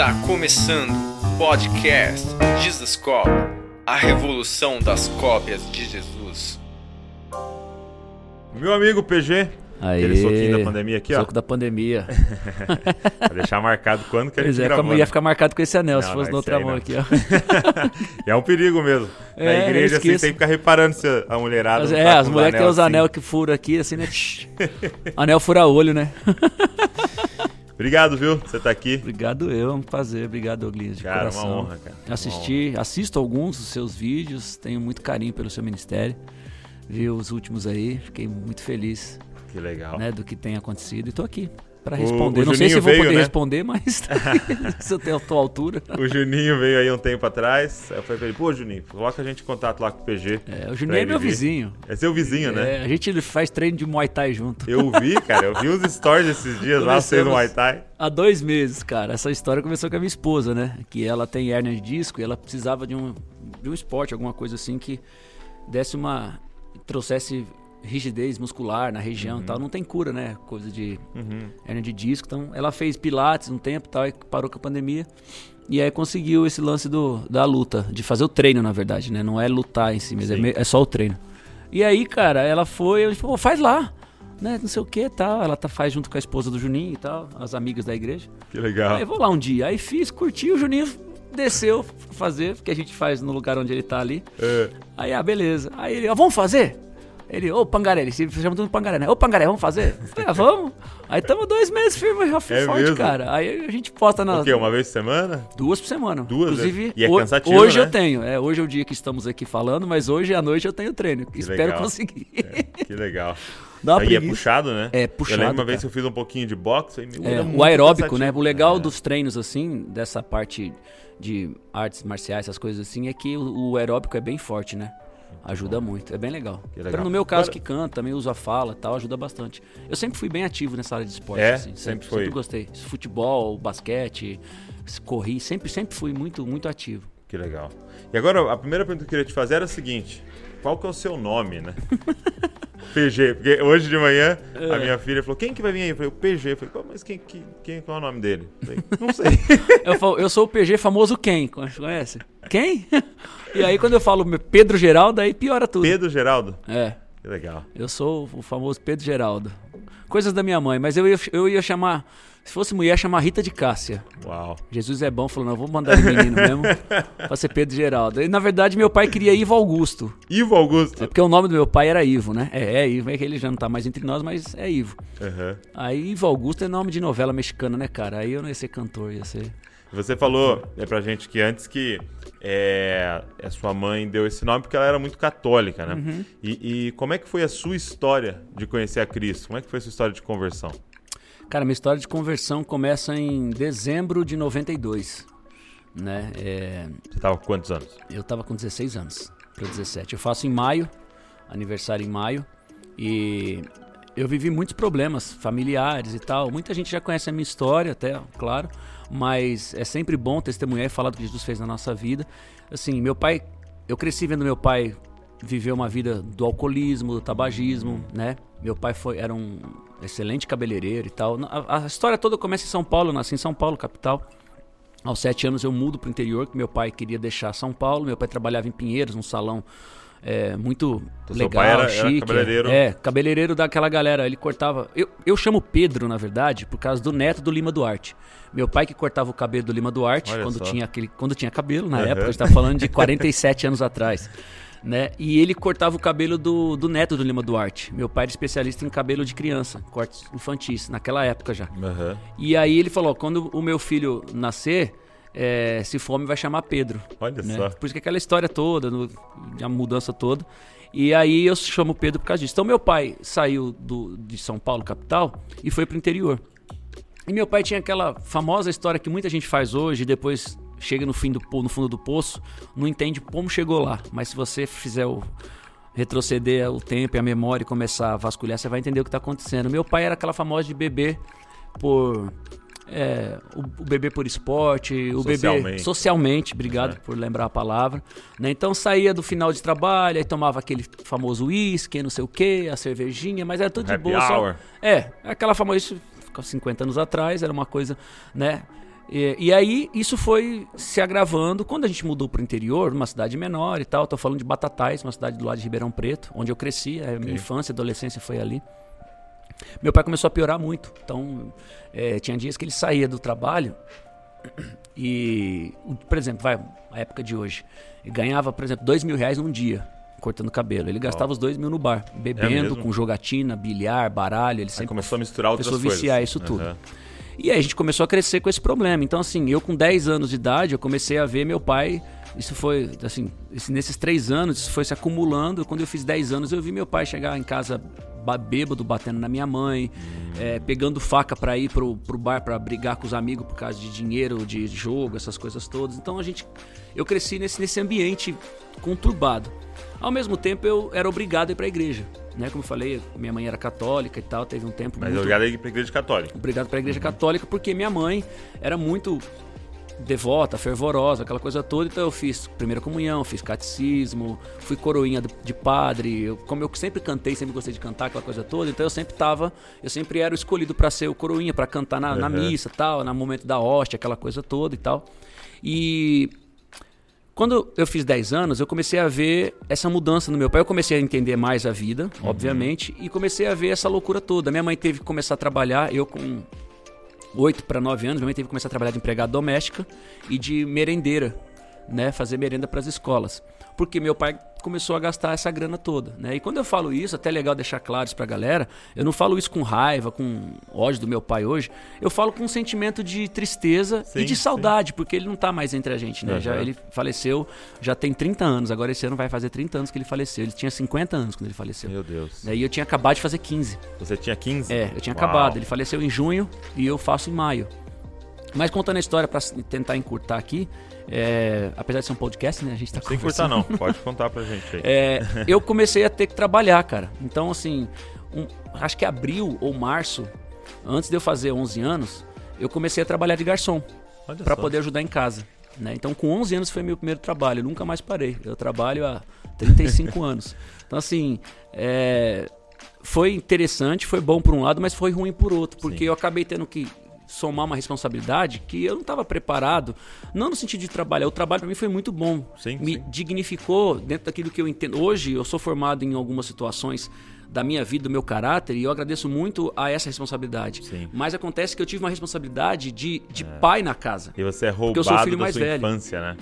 Está começando o podcast Jesus Cop, a revolução das cópias de Jesus. Meu amigo PG, Aí, aquele soquinho da pandemia aqui, ó. Soco da pandemia. Pra deixar marcado quando que a gente Pois é, gravou, como ia né? ficar marcado com esse anel, se Não, fosse não, na outra mão não. aqui, ó. É um perigo mesmo. Na É, eu igreja, assim, tem que ficar reparando se a mulherada As- não é, tá as mulheres que tem os assim. anel que furam aqui, assim, né? Anel fura olho, né? Obrigado, viu? Você tá aqui. Obrigado eu, é um prazer. Obrigado, Douglas, de Cara, coração. uma honra, cara. Assisti, assisto alguns dos seus vídeos, tenho muito carinho pelo seu ministério. Vi os últimos aí, fiquei muito feliz Que legal. né, do que tem acontecido e tô aqui para O- responder. o Não sei se Juninho eu vou veio, poder né? responder, mas se eu tenho a tua altura. O Juninho veio aí um tempo atrás. Eu falei pra ele, pô, Juninho, coloca a gente em contato lá com o PG. É, o Juninho é meu vir. vizinho. É seu vizinho, né? É, a gente faz treino de Muay Thai junto. Eu vi, cara. Eu vi uns stories esses dias lá, Começamos- Muay Thai. Há dois meses, cara. Essa história começou com a minha esposa, né? Que ela tem hérnia de disco e ela precisava de um, de um esporte, alguma coisa assim que desse uma. trouxesse rigidez muscular na região e tal. Não tem cura, né? Coisa de hérnia de disco. Então ela fez pilates um tempo e tal, e parou com a pandemia. E aí conseguiu esse lance do, da luta, de fazer o treino, na verdade, né? Não é lutar em si, mas é, Sim. me- é só o treino. E aí, cara, ela foi, eu falei, pô, faz lá. Né, não sei o que tal. Ela tá, faz junto com a esposa do Juninho e tal, as amigas da igreja. Que legal. Aí vou lá um dia. Aí fiz, curti, o Juninho desceu fazer, porque a gente faz no lugar onde ele tá ali. É. Aí, ah, beleza. Aí ele, ó, vamos fazer? Ele, ô Pangaré, ele se chama tudo Pangaré, né? Ô Pangaré, vamos fazer? Falei, ah, vamos. Aí estamos dois meses firme, já É forte, mesmo? cara. Aí a gente posta na. O quê? Uma vez por semana? Duas por semana. Duas, Inclusive, né? E é cansativo, hoje né? eu tenho. É, hoje é o dia que estamos aqui falando, mas hoje à noite eu tenho treino. Espero legal. conseguir. Que legal. Dá Aí é preguiça. puxado, né? É, puxado, Eu lembro uma vez que cara. eu fiz um pouquinho de boxe. Aí, meu, É, o aeróbico, né? O legal É. dos treinos, assim, dessa parte de artes marciais, essas coisas assim, é que o, o aeróbico é bem forte, né? Ajuda muito, é bem legal. Legal. No meu caso, que canta, também uso a fala e tal, ajuda bastante. Eu sempre fui bem ativo nessa área de esporte, É? assim. Sempre foi. Sempre gostei. Futebol, basquete, corri, sempre, sempre fui muito, muito ativo. Que legal. E agora, a primeira pergunta que eu queria te fazer era a seguinte: qual que é o seu nome, né? PG. Porque hoje de manhã a É. minha filha falou: quem que vai vir aí? Eu falei: o PG. Eu falei: "Pô, mas quem, quem, quem qual é o nome dele? Eu falei, não sei. Eu, falo, eu sou o PG famoso quem? Conhece? Quem? E aí quando eu falo Pedro Geraldo, aí piora tudo. Pedro Geraldo? É. Que legal. Eu sou o famoso Pedro Geraldo. Coisas da minha mãe, mas eu ia, eu ia chamar. Se fosse mulher, chamar Rita de Cássia. Uau. Jesus é bom, falou: não, vou mandar o menino mesmo pra ser Pedro Geraldo. E na verdade, meu pai queria Ivo Augusto. Ivo Augusto. É porque o nome do meu pai era Ivo, né? É, é Ivo, é que ele já não tá mais entre nós, mas é Ivo. Aham. Aí Ivo Augusto é nome de novela mexicana, né, cara? Aí eu não ia ser cantor, ia ser. Você falou é, pra gente que antes que é, a sua mãe deu esse nome porque ela era muito católica, né? Uhum. E, e como é que foi a sua história de conhecer a Cristo? Como é que foi a sua história de conversão? Cara, minha história de conversão começa em dezembro de 92. Né? É, Você tava com quantos anos? Eu tava com 16 anos para 17. Eu faço em maio, aniversário em maio, e eu vivi muitos problemas familiares e tal. Muita gente já conhece a minha história, até, claro, mas é sempre bom testemunhar e falar do que Jesus fez na nossa vida. Assim, meu pai, eu cresci vendo meu pai viver uma vida do alcoolismo, do tabagismo, né? Meu pai foi era um excelente cabeleireiro e tal. A, a história toda começa em São Paulo, eu nasci em São Paulo, capital. Aos sete anos eu mudo para o interior, que meu pai queria deixar São Paulo. Meu pai trabalhava em Pinheiros, num salão é, muito Então, legal, pai era- era chique. cabeleireiro? É, cabeleireiro daquela galera. Ele cortava. Eu, eu chamo Pedro, na verdade, por causa do neto do Lima Duarte. Meu pai que cortava o cabelo do Lima Duarte Olha quando só. tinha, aquele, quando tinha cabelo, na Aham. época, a gente tá falando de 47 anos atrás. Né? E ele cortava o cabelo do, do neto do Lima Duarte. Meu pai era especialista em cabelo de criança, cortes infantis, naquela época já. Aham. E aí ele falou: quando o meu filho nascer, é, se fome vai chamar Pedro. Olha né? só. Por isso que aquela história toda, no- a mudança toda. E aí eu chamo Pedro por causa disso. Então meu pai saiu do, de São Paulo, capital, e foi pro interior. E meu pai tinha aquela famosa história que muita gente faz hoje, depois chega no, fim do, no fundo do poço, não entende como chegou lá. Mas se você fizer o retroceder o tempo e a memória e começar a vasculhar, você vai entender o que está acontecendo. Meu pai era aquela famosa de beber por é, o, o bebê por esporte, o bebê Socialmente. obrigado por lembrar a palavra. né? Então saía do final de trabalho, aí tomava aquele famoso uísque, não sei o que, a cervejinha, mas era tudo de Happy boa. só-. É, aquela famosa, isso ficou 50 anos atrás, era uma coisa, né? E, e, aí isso foi se agravando quando a gente mudou para o interior, numa cidade menor e tal. Estou falando de Batatais, uma cidade do lado de Ribeirão Preto, onde eu cresci. A minha infância, adolescência foi ali. Meu pai começou a piorar muito. Então, é, tinha dias que ele saía do trabalho e, por exemplo, vai, a época de hoje, ganhava, por exemplo, dois mil reais num dia cortando cabelo. Ele gastava oh. os dois mil no bar, bebendo, é com jogatina, bilhar, baralho. Ele sempre aí começou a misturar outras coisas. Começou a viciar isso uhum. E aí a gente começou a crescer com esse problema. Então, assim, eu com 10 anos de idade, eu comecei a ver meu pai. Isso foi, assim, nesses três anos, isso foi se acumulando. Quando eu fiz 10 anos, eu vi meu pai chegar em casa bêbado, batendo na minha mãe, é, pegando faca para ir pro, pro bar para brigar com os amigos por causa de dinheiro, de jogo, essas coisas todas. Então a gente, eu cresci nesse, nesse ambiente conturbado. Ao mesmo tempo eu era obrigado a ir para a igreja, né? Como eu falei, minha mãe era católica e tal, teve um tempo Mas muito... obrigado a ir para a igreja católica. Obrigado para a igreja uhum. católica porque minha mãe era muito devota, fervorosa, aquela coisa toda. Então eu fiz primeira comunhão, fiz catecismo, fui coroinha de padre. Eu, como eu sempre cantei, sempre gostei de cantar, aquela coisa toda. Então eu sempre tava, eu sempre era o escolhido para ser o coroinha, para cantar na, uhum. na missa, tal, no momento da hóstia, aquela coisa toda e tal. E quando eu fiz 10 anos, eu comecei a ver essa mudança no meu pai. Eu comecei a entender mais a vida, uhum. obviamente, e comecei a ver essa loucura toda. Minha mãe teve que começar a trabalhar, eu com 8 para 9 anos, minha mãe teve que começar a trabalhar de empregada doméstica e de merendeira, né, fazer merenda para as escolas. Porque meu pai começou a gastar essa grana toda, né? E quando eu falo isso, até é legal deixar claro isso pra galera, eu não falo isso com raiva, com ódio do meu pai hoje, eu falo com um sentimento de tristeza sim, e de saudade, sim. porque ele não tá mais entre a gente, né? Uhum. Já ele faleceu, já tem 30 anos, agora esse ano vai fazer 30 anos que ele faleceu. Ele tinha 50 anos quando ele faleceu. Meu Deus. E eu tinha acabado de fazer 15. Você tinha 15? É, eu tinha Uau. acabado. Ele faleceu em junho e eu faço em maio. Mas contando a história para tentar encurtar aqui, é, apesar de ser um podcast, né? A gente tá Sem encurtar não, pode contar pra gente aí. É, eu comecei a ter que trabalhar, cara. Então, assim, um, acho que abril ou março, antes de eu fazer 11 anos, eu comecei a trabalhar de garçom para poder ajudar em casa. Né? Então, com 11 anos foi meu primeiro trabalho. Eu nunca mais parei. Eu trabalho há 35 anos. Então, assim, é, foi interessante, foi bom por um lado, mas foi ruim por outro, porque Sim. eu acabei tendo que somar uma responsabilidade que eu não estava preparado, não no sentido de trabalhar. O trabalho para mim foi muito bom, sim, me sim. dignificou dentro daquilo que eu entendo. Hoje eu sou formado em algumas situações da minha vida, do meu caráter, e eu agradeço muito a essa responsabilidade. Sim. Mas acontece que eu tive uma responsabilidade de, de é. pai na casa. E você é roubado eu sou filho mais velho. infância, né?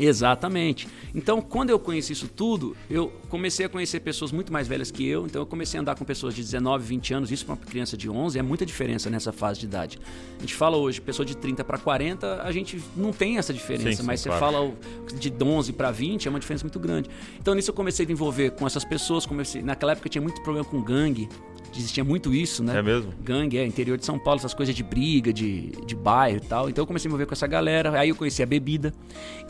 Exatamente. Então, quando eu conheci isso tudo, eu comecei a conhecer pessoas muito mais velhas que eu. Então, eu comecei a andar com pessoas de 19, 20 anos. Isso para uma criança de 11 é muita diferença nessa fase de idade. A gente fala hoje, pessoa de 30 para 40, a gente não tem essa diferença. Sim, mas sim, você claro. fala de 11 para 20, é uma diferença muito grande. Então, nisso eu comecei a envolver com essas pessoas. Comecei, naquela época eu tinha muito problema com gangue existia muito isso, né? É mesmo? Gangue, é, interior de São Paulo, essas coisas de briga, de, de bairro e tal. Então eu comecei a me envolver com essa galera, aí eu conheci a bebida.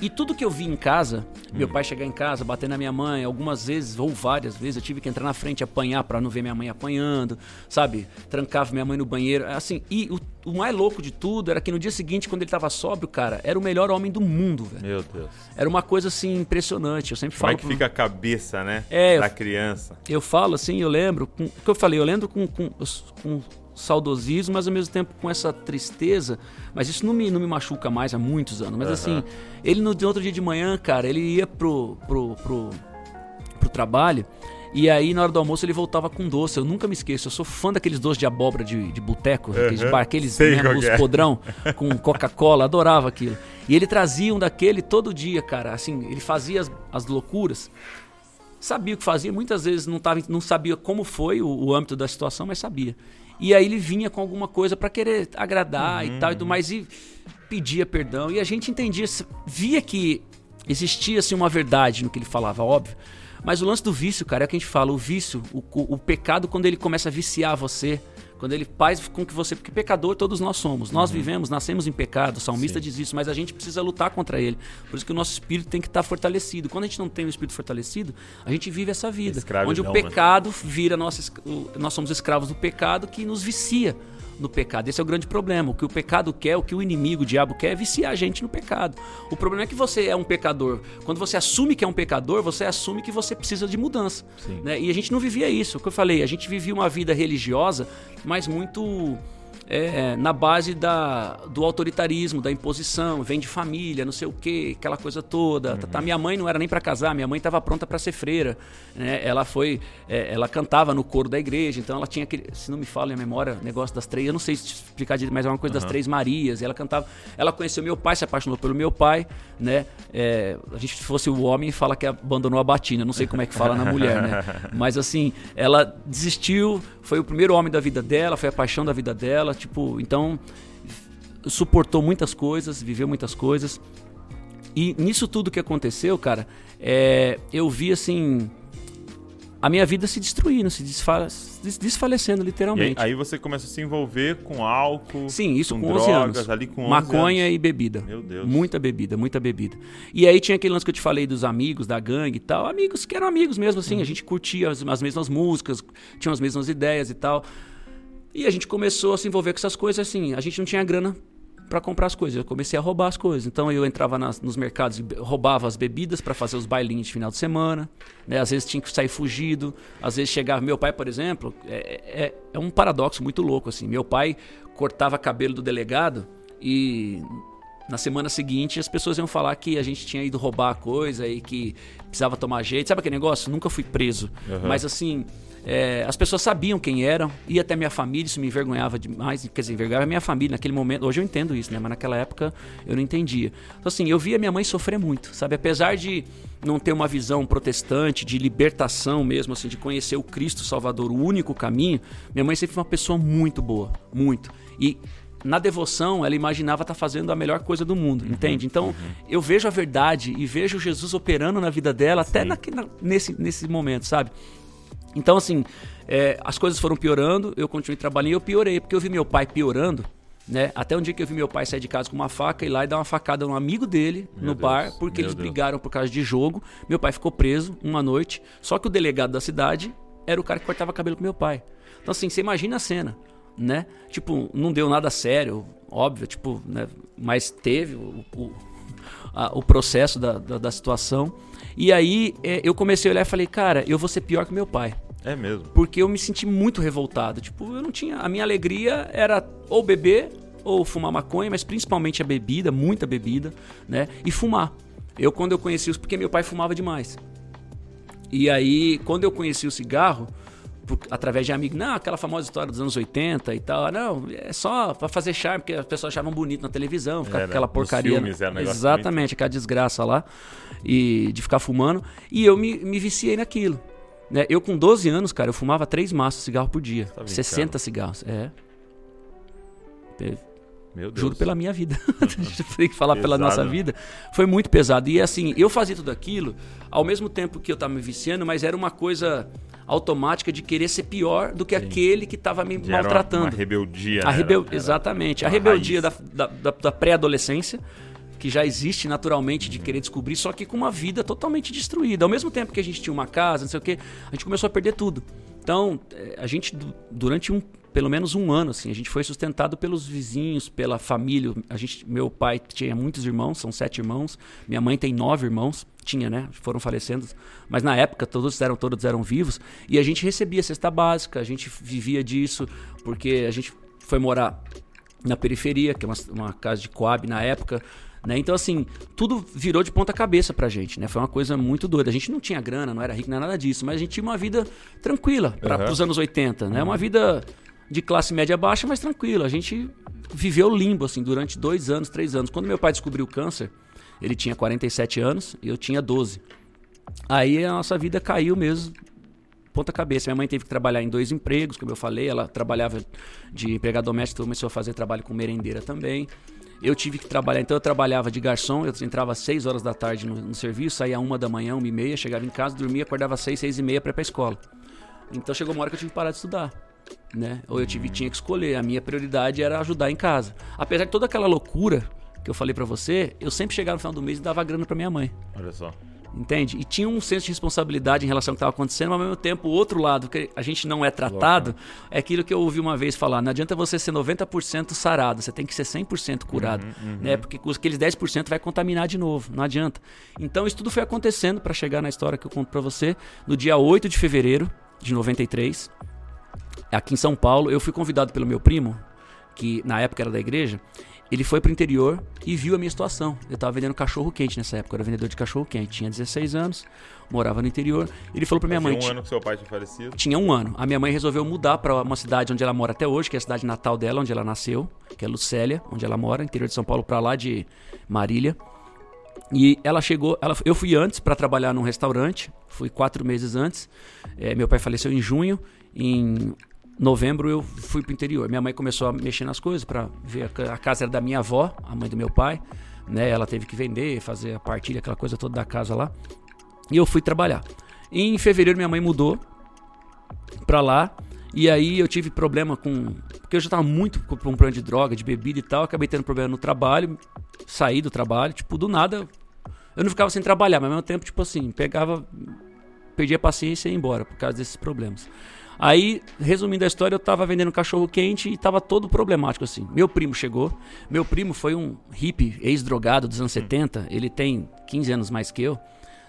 E tudo que eu vi em casa, hum. meu pai chegar em casa, bater na minha mãe, algumas vezes, ou várias vezes, eu tive que entrar na frente apanhar para não ver minha mãe apanhando, sabe? Trancava minha mãe no banheiro, assim. E o, o mais louco de tudo era que no dia seguinte, quando ele tava sóbrio, cara, era o melhor homem do mundo, velho. Meu Deus. Era uma coisa assim impressionante. Eu sempre Como falo. Como é que fica a cabeça, né? É, da eu, criança. Eu falo assim, eu lembro, o que eu falei, eu lembro com, com, com saudosismo, mas ao mesmo tempo com essa tristeza. Mas isso não me, não me machuca mais há muitos anos. Mas uhum. assim, ele no outro dia de manhã, cara, ele ia pro, pro, pro, pro trabalho. E aí, na hora do almoço, ele voltava com doce. Eu nunca me esqueço. Eu sou fã daqueles doces de abóbora de, de boteco, uhum. aqueles, bar, aqueles né, os é. podrão com Coca-Cola. Adorava aquilo. E ele trazia um daquele todo dia, cara. Assim, ele fazia as, as loucuras sabia o que fazia, muitas vezes não, tava, não sabia como foi o, o âmbito da situação, mas sabia. E aí ele vinha com alguma coisa para querer agradar uhum. e tal e tudo mais e pedia perdão. E a gente entendia, via que existia assim uma verdade no que ele falava, óbvio. Mas o lance do vício, cara, é o que a gente fala, o vício, o, o, o pecado quando ele começa a viciar você, quando ele faz com que você. Porque pecador todos nós somos. Nós uhum. vivemos, nascemos em pecado. O salmista Sim. diz isso, mas a gente precisa lutar contra ele. Por isso que o nosso espírito tem que estar fortalecido. Quando a gente não tem o espírito fortalecido, a gente vive essa vida. Onde o né? pecado vira nossa. Nós somos escravos do pecado que nos vicia no pecado. Esse é o grande problema. O que o pecado quer, o que o inimigo, o diabo quer, é viciar a gente no pecado. O problema é que você é um pecador. Quando você assume que é um pecador, você assume que você precisa de mudança. Né? E a gente não vivia isso. O que eu falei, a gente vivia uma vida religiosa, mas muito é, na base da, do autoritarismo, da imposição, vem de família, não sei o quê, aquela coisa toda. Uhum. Tá, minha mãe não era nem para casar, minha mãe estava pronta para ser freira. Né? Ela foi, é, ela cantava no coro da igreja, então ela tinha aquele, se não me fala a memória, negócio das três, eu não sei explicar direito, mas é uma coisa uhum. das três Marias. ela cantava, ela conheceu meu pai, se apaixonou pelo meu pai, né? É, a gente se fosse o homem fala que abandonou a batina, não sei como é que fala na mulher, né? Mas assim, ela desistiu, foi o primeiro homem da vida dela, foi a paixão da vida dela tipo, então suportou muitas coisas, viveu muitas coisas. E nisso tudo que aconteceu, cara, é, eu vi assim a minha vida se destruindo, se desfa desfalecendo literalmente. Aí, aí, você começa a se envolver com álcool, Sim, isso com, com drogas, 11 anos. ali com 11 Maconha anos. e bebida. Meu Deus. Muita bebida, muita bebida. E aí tinha aquele lance que eu te falei dos amigos, da gangue e tal. Amigos que eram amigos mesmo, assim. Uhum. A gente curtia as, as mesmas músicas, tinha as mesmas ideias e tal. E a gente começou a se envolver com essas coisas assim. A gente não tinha grana para comprar as coisas. Eu comecei a roubar as coisas. Então eu entrava nas, nos mercados e roubava as bebidas para fazer os bailinhos de final de semana. Né? Às vezes tinha que sair fugido. Às vezes chegava. Meu pai, por exemplo, é, é, é um paradoxo muito louco assim. Meu pai cortava cabelo do delegado e na semana seguinte as pessoas iam falar que a gente tinha ido roubar a coisa e que precisava tomar jeito. Sabe aquele negócio? Nunca fui preso. Uhum. Mas assim, é, as pessoas sabiam quem eram, ia até minha família, isso me envergonhava demais, quer dizer, envergonhava minha família naquele momento. Hoje eu entendo isso, né? Mas naquela época eu não entendia. Então, assim, eu via minha mãe sofrer muito, sabe? Apesar de não ter uma visão protestante, de libertação mesmo, assim, de conhecer o Cristo Salvador, o único caminho, minha mãe sempre foi uma pessoa muito boa, muito. E na devoção, ela imaginava estar tá fazendo a melhor coisa do mundo, uhum, entende? Então, uhum. eu vejo a verdade e vejo Jesus operando na vida dela, Sim. até na, nesse, nesse momento, sabe? Então, assim, é, as coisas foram piorando, eu continuei trabalhando e eu piorei, porque eu vi meu pai piorando, né? Até um dia que eu vi meu pai sair de casa com uma faca e ir lá e dar uma facada num amigo dele meu no Deus, bar, porque eles Deus. brigaram por causa de jogo. Meu pai ficou preso uma noite, só que o delegado da cidade era o cara que cortava cabelo com meu pai. Então, assim, você imagina a cena, né? Tipo, não deu nada sério, óbvio, tipo, né? Mas teve o, o, a, o processo da, da, da situação. E aí é, eu comecei a olhar e falei, cara, eu vou ser pior que meu pai. É mesmo. Porque eu me senti muito revoltado. Tipo, eu não tinha. A minha alegria era ou beber ou fumar maconha, mas principalmente a bebida, muita bebida, né? E fumar. Eu, quando eu conheci os. Porque meu pai fumava demais. E aí, quando eu conheci o cigarro, por, através de amigos, não, aquela famosa história dos anos 80 e tal, não, é só para fazer charme, porque as pessoas achavam bonito na televisão, ficar aquela porcaria. Filmes, é um exatamente, aquela desgraça lá, e de ficar fumando. E eu me, me viciei naquilo. Né? Eu, com 12 anos, cara, eu fumava três maços de cigarro por dia. Tá 60 cigarros. É. Meu Deus. Juro pela minha vida. Tem que falar pesado. pela nossa vida. Foi muito pesado. E assim, eu fazia tudo aquilo ao mesmo tempo que eu estava me viciando, mas era uma coisa automática de querer ser pior do que Sim. aquele que estava me maltratando. Uma, uma rebeldia. A rebel... Era, Exatamente. Era a rebeldia da, da, da, da pré-adolescência, que já existe naturalmente de querer descobrir, só que com uma vida totalmente destruída. Ao mesmo tempo que a gente tinha uma casa, não sei o quê, a gente começou a perder tudo. Então, eh, a gente, durante um pelo menos um ano assim a gente foi sustentado pelos vizinhos pela família a gente meu pai tinha muitos irmãos são sete irmãos minha mãe tem nove irmãos tinha né foram falecendo mas na época todos eram todos eram vivos e a gente recebia cesta básica a gente vivia disso porque a gente foi morar na periferia que é uma, uma casa de coab na época né? Então, assim, tudo virou de ponta cabeça pra gente, né? Foi uma coisa muito doida. A gente não tinha grana, não era rico, não era nada disso, mas a gente tinha uma vida tranquila para uhum. os anos 80, né? Uma vida de classe média baixa, mas tranquilo. A gente viveu limbo, assim, durante dois anos, três anos. Quando meu pai descobriu o câncer, ele tinha 47 anos e eu tinha 12. Aí a nossa vida caiu mesmo, ponta cabeça. Minha mãe teve que trabalhar em dois empregos, como eu falei. Ela trabalhava de empregada doméstica, começou a fazer trabalho com merendeira também. Eu tive que trabalhar, então eu trabalhava de garçom, eu entrava às 6 horas da tarde no, no serviço, saía uma da manhã, uma e meia, chegava em casa, dormia, acordava às 6, 6 e meia para ir pra escola. Então chegou uma hora que eu tive que parar de estudar né? Ou eu tive, tinha que escolher. A minha prioridade era ajudar em casa. Apesar de toda aquela loucura que eu falei para você, eu sempre chegava no final do mês e dava grana para minha mãe. Olha só. Entende? E tinha um senso de responsabilidade em relação ao que estava acontecendo, mas ao mesmo tempo, o outro lado, que a gente não é tratado, é aquilo que eu ouvi uma vez falar: não adianta você ser 90% sarado, você tem que ser 100% curado. Uhum, uhum. Né? Porque aqueles 10% vai contaminar de novo, não adianta. Então, isso tudo foi acontecendo para chegar na história que eu conto para você, no dia 8 de fevereiro de 93 aqui em São Paulo. Eu fui convidado pelo meu primo, que na época era da igreja, ele foi pro interior e viu a minha situação. Eu tava vendendo cachorro quente nessa época, eu era vendedor de cachorro quente. Tinha 16 anos, morava no interior. Ele falou pra minha Fazia mãe. um ano que seu pai tinha falecido. Tinha um ano. A minha mãe resolveu mudar para uma cidade onde ela mora até hoje, que é a cidade natal dela, onde ela nasceu, que é Lucélia, onde ela mora, interior de São Paulo, para lá de Marília. E ela chegou, ela, eu fui antes para trabalhar num restaurante, fui quatro meses antes. É, meu pai faleceu em junho, em novembro eu fui pro interior. Minha mãe começou a mexer nas coisas para ver. A casa era da minha avó, a mãe do meu pai, né? Ela teve que vender, fazer a partilha, aquela coisa toda da casa lá. E eu fui trabalhar. Em fevereiro minha mãe mudou pra lá. E aí eu tive problema com. Porque eu já tava muito com com problema de droga, de bebida e tal. Acabei tendo problema no trabalho. Saí do trabalho. Tipo, do nada. Eu não ficava sem trabalhar, mas ao mesmo tempo, tipo assim, pegava. Perdia a paciência e ia embora por causa desses problemas. Aí, resumindo a história, eu tava vendendo cachorro quente e tava todo problemático assim. Meu primo chegou. Meu primo foi um hippie, ex-drogado dos anos 70. Ele tem 15 anos mais que eu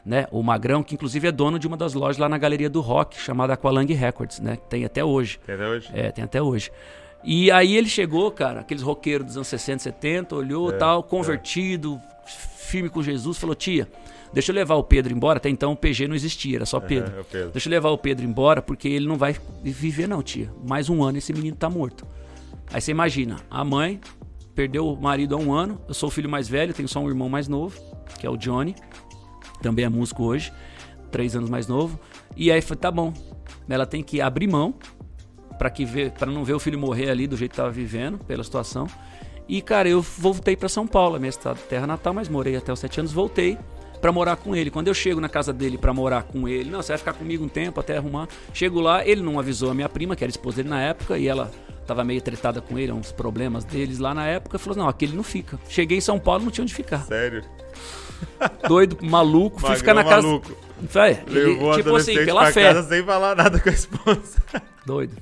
né? O Magrão, que inclusive é dono de uma das lojas lá na Galeria do Rock, chamada Aqualung Records, né? Tem até hoje. Tem até hoje? É, tem até hoje. E aí ele chegou, cara, aqueles roqueiros dos anos 60, 70, olhou É, tal, convertido, firme com Jesus, falou: tia, deixa eu levar o Pedro embora. Até então o PG não existia, era só Pedro. o Pedro. Deixa eu levar o Pedro embora, porque ele não vai viver, não, tia. Mais um ano esse menino tá morto. Aí você imagina, a mãe perdeu o marido há um ano, eu sou o filho mais velho, tenho só um irmão mais novo, que é o Johnny, também é músico hoje, três anos mais novo. E aí foi, tá bom, ela tem que abrir mão para que ver, para não ver o filho morrer ali do jeito que tava vivendo, pela situação. E cara, eu voltei para São Paulo, minha terra natal, mas morei até os sete anos, voltei para morar com ele. Quando eu chego na casa dele para morar com ele, não, você vai ficar comigo um tempo até arrumar. Chego lá, ele não avisou a minha prima, que era esposa dele na época, e ela tava meio tretada com ele, uns problemas deles lá na época, falou: "Não, aqui ele não fica". Cheguei em São Paulo, não tinha onde ficar. Sério? Doido, maluco, fui Magrão ficar na casa maluco. Vai, ele- tipo assim, pela fé. casa sem falar nada com a esposa. Doido.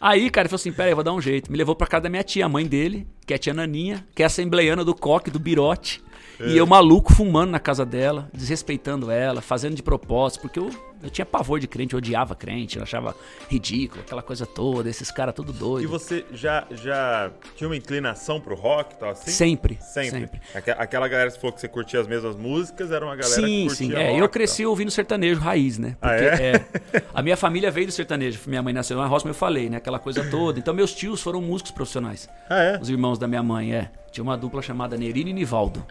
Aí, cara, ele falou assim: pera aí, eu vou dar um jeito. Me levou pra casa da minha tia, a mãe dele, que é a tia Naninha, que é assembleiana do coque, do birote. E eu maluco fumando na casa dela, desrespeitando ela, fazendo de propósito, porque eu, eu tinha pavor de crente, eu odiava crente, eu achava ridículo, aquela coisa toda, esses caras tudo E doido. você já, já tinha uma inclinação pro rock e tal assim? Sempre, Sempre. sempre. Aque- Aquela galera que falou que você curtia as mesmas músicas, era uma galera que Sim, curtia sim. rock. É, e eu tal. cresci ouvindo sertanejo raiz, né? Ah, Porque, é? é, a minha família veio do sertanejo. Minha mãe nasceu na roça, eu falei, né? Aquela coisa toda. Então meus tios foram músicos profissionais. Ah, é? Os irmãos da minha mãe, é. Tinha uma dupla chamada Nerino e Nivaldo.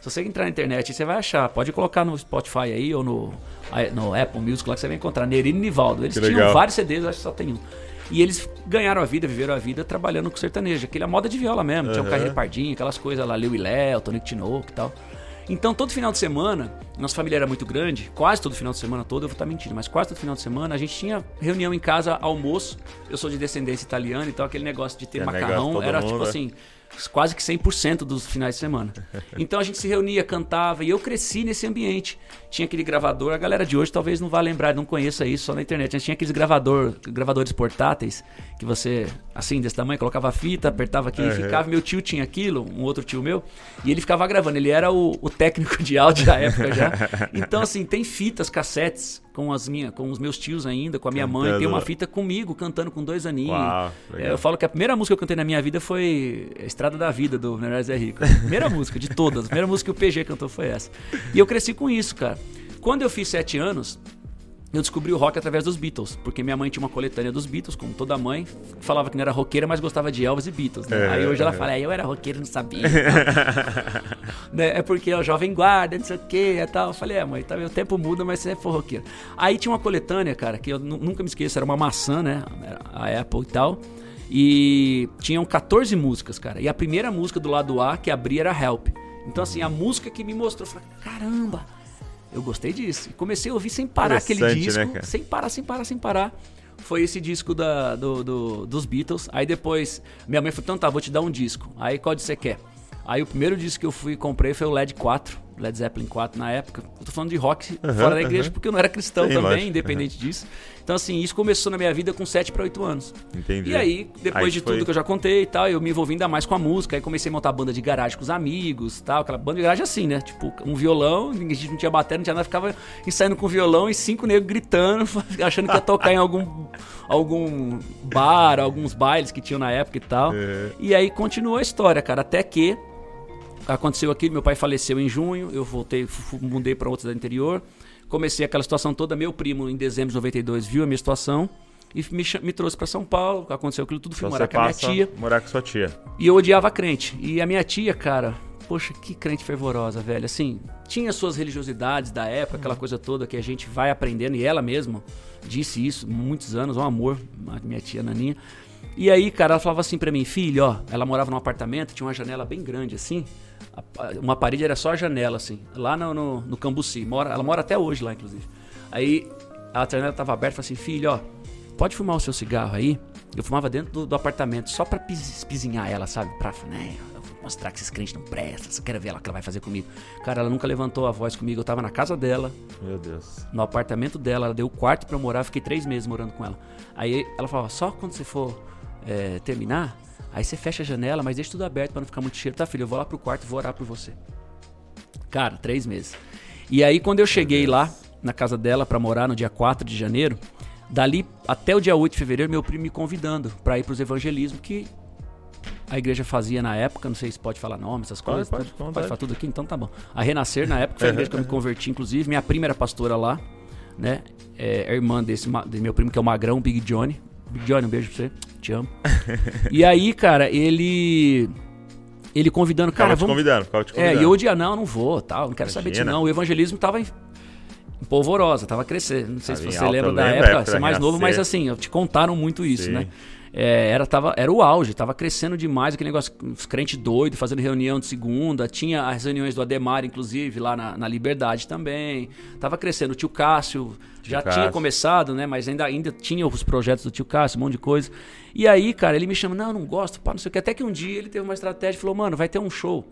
Se você entrar na internet, você vai achar. Pode colocar no Spotify aí ou no, no Apple Music lá que você vai encontrar. Nerino e Nivaldo. Eles Que tinham legal. vários CDs, acho que só tem um. E eles ganharam a vida, viveram a vida trabalhando com sertanejo. Aquele é a moda de viola mesmo. Tinha o Aham. Carreira Pardinho, aquelas coisas lá, Leo e Léo, Tonico Tinoco e tal. Então, todo final de semana, nossa família era muito grande, quase todo final de semana todo, eu vou estar mentindo, mas quase todo final de semana, a gente tinha reunião em casa, almoço. Eu sou de descendência italiana, então aquele negócio de ter é macarrão era mundo, tipo né? assim, quase que 100% dos finais de semana. Então a gente se reunia, cantava, e eu cresci nesse ambiente. Tinha aquele gravador, a galera de hoje talvez não vá lembrar, não conheça isso só na internet. Mas tinha aqueles gravador, gravadores portáteis que você, assim, desse tamanho, colocava a fita, apertava aqui e Uhum. ficava. Meu tio tinha aquilo, um outro tio meu, e ele ficava gravando. Ele era o, o técnico de áudio da época já. Então, assim, tem fitas, cassetes com, as minha, com os meus tios ainda, com a minha mãe. Tem Cantando. uma fita comigo, cantando com dois aninhos. Uau. É, eu falo que a primeira música que eu cantei na minha vida foi Estrada da Vida, do Menor Zé Rico. Primeira música de todas. A primeira música que o PG cantou foi essa. E eu cresci com isso, cara. Quando eu fiz sete anos, eu descobri o rock através dos Beatles. Porque minha mãe tinha uma coletânea dos Beatles, como toda mãe. Falava que não era roqueira, mas gostava de Elvis e Beatles. né? É, Aí hoje ela é. fala, "É, eu era roqueiro, não sabia. né? É porque é o jovem guarda, não sei o que e tal. Eu falei, é, mãe, tá, o tempo muda, mas você for roqueiro. Aí tinha uma coletânea, cara, que eu nu- nunca me esqueço, era uma maçã, né? A Apple e tal. E tinham 14 músicas, cara. E a primeira música do lado A que abria era Help. Então, assim, a música que me mostrou, eu falei, caramba, eu gostei disso. E comecei a ouvir sem parar aquele Interessante, disco. né, sem parar, sem parar, sem parar. Foi esse disco da, do, do- dos Beatles. Aí depois, minha mãe falou, então tá, vou te dar um disco. Aí qual disco você quer? Aí o primeiro disco que eu fui e comprei foi o LED 4, Led Zeppelin 4 na época. Eu tô falando de rock Uhum, fora da igreja uhum. porque eu não era cristão Sim, também, lógico, independente disso. Então, assim, isso começou na minha vida com 7 para 8 anos. Entendi. E aí, depois Aí de foi- tudo que eu já contei e tal, eu me envolvi ainda mais com a música. Aí comecei a montar banda de garagem com os amigos tal. Aquela banda de garagem assim, né? Tipo, um violão, a gente não tinha bateria, não tinha nada, ficava ensaiando com violão e cinco negros gritando, achando que ia tocar em algum, algum bar, alguns bailes que tinham na época e tal. É. E aí continuou a história, cara, até que aconteceu aquilo, meu pai faleceu em junho, eu voltei, mudei para outra cidade interior, comecei aquela situação toda, meu primo em dezembro de 92 viu a minha situação e me, me trouxe para São Paulo, aconteceu aquilo tudo, fui Então morar com a minha tia. morar com sua tia. E eu odiava crente. E a minha tia, cara, poxa, que crente fervorosa, velho. Assim, tinha suas religiosidades da época, aquela coisa toda que a gente vai aprendendo, e ela mesma disse isso, muitos anos, um amor, a minha tia Naninha. E aí, cara, ela falava assim pra mim, filho, ó, ela morava num apartamento, tinha uma janela bem grande assim, a- a- uma parede era só a janela, assim, lá no, no, no Cambuci. Mora, ela mora até hoje lá, inclusive. Aí a janela tava aberta, falei assim, filho, ó, pode fumar o seu cigarro aí? Eu fumava dentro do, do apartamento, só pra pis, espizinhar ela, sabe? Pra, né, mostrar que esses crentes não prestam, só quero ver ela o que ela vai fazer comigo. Cara, ela nunca levantou a voz comigo, eu tava na casa dela, Meu Deus. no apartamento dela, ela deu o quarto pra eu morar, fiquei três meses morando com ela. Aí ela falava, só quando você for é, terminar, aí você fecha a janela, mas deixa tudo aberto pra não ficar muito cheiro. Tá, filho, eu vou lá pro quarto e vou orar por você. Cara, três meses. E aí quando eu cheguei lá, na casa dela, pra morar no dia 4 de janeiro, dali até o dia 8 de fevereiro, meu primo me convidando pra ir pros evangelismos que a igreja fazia na época, não sei se pode falar nome, essas Pode, coisas. pode, com vontade. pode falar tudo aqui, então tá bom. A Renascer, na época, foi a igreja que eu me converti, inclusive. Minha prima era pastora lá, né? É a irmã desse de meu primo, que é o Magrão, Big Johnny. Big Johnny, um beijo pra você. Te amo. e aí, cara, ele. Ele convidando, cara, Ficava te vamos. convidando, ficava te É, convidando. e eu odiava, não, não vou, tal, não quero saber disso Imagina. não. O evangelismo tava em, polvorosa, tava crescendo. Não sei Tava se você lembra da época, época você é mais novo, mas assim, te contaram muito isso, Sim. né? É, era, tava, era o auge, tava crescendo demais aquele negócio, os crentes doidos, fazendo reunião de segunda, tinha as reuniões do Ademar, inclusive, lá na, na Liberdade também. Tava crescendo, o tio Cássio já tinha Cássio. começado, né? Mas ainda, ainda tinha os projetos do tio Cássio, um monte de coisa. E aí, cara, ele me chama, não, não gosto, pá, não sei o que. Até que um dia ele teve uma estratégia e falou, mano, vai ter um show,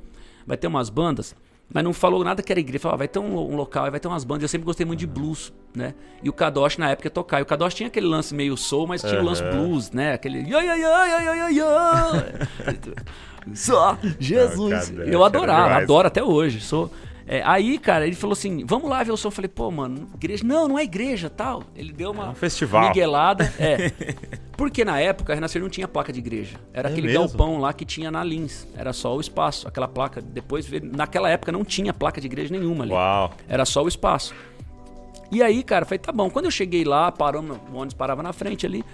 vai ter umas bandas. Mas não falou nada que era igreja. Falou, ah, vai ter um, um local, vai ter umas bandas. Eu sempre gostei muito de blues, né? E o Kadosh na época ia tocar. E o Kadosh tinha aquele lance meio soul, mas tinha o lance Aham. blues, né? Aquele. Só Jesus. Não, Kadosh eu adorava, adoro até hoje. Sou. É, aí, cara, ele falou assim: vamos lá ver o som. Eu falei, pô, mano, igreja. Não, não é igreja tal. Ele deu uma um festival. miguelada. É. Porque na época a Renascer não tinha placa de igreja. Era É aquele mesmo? galpão lá que tinha na Lins. Era só o espaço. Aquela placa. Depois, naquela época não tinha placa de igreja nenhuma ali. Uau. Era só o espaço. E aí, cara, eu falei, tá bom. Quando eu cheguei lá, parou, o ônibus parava na frente ali.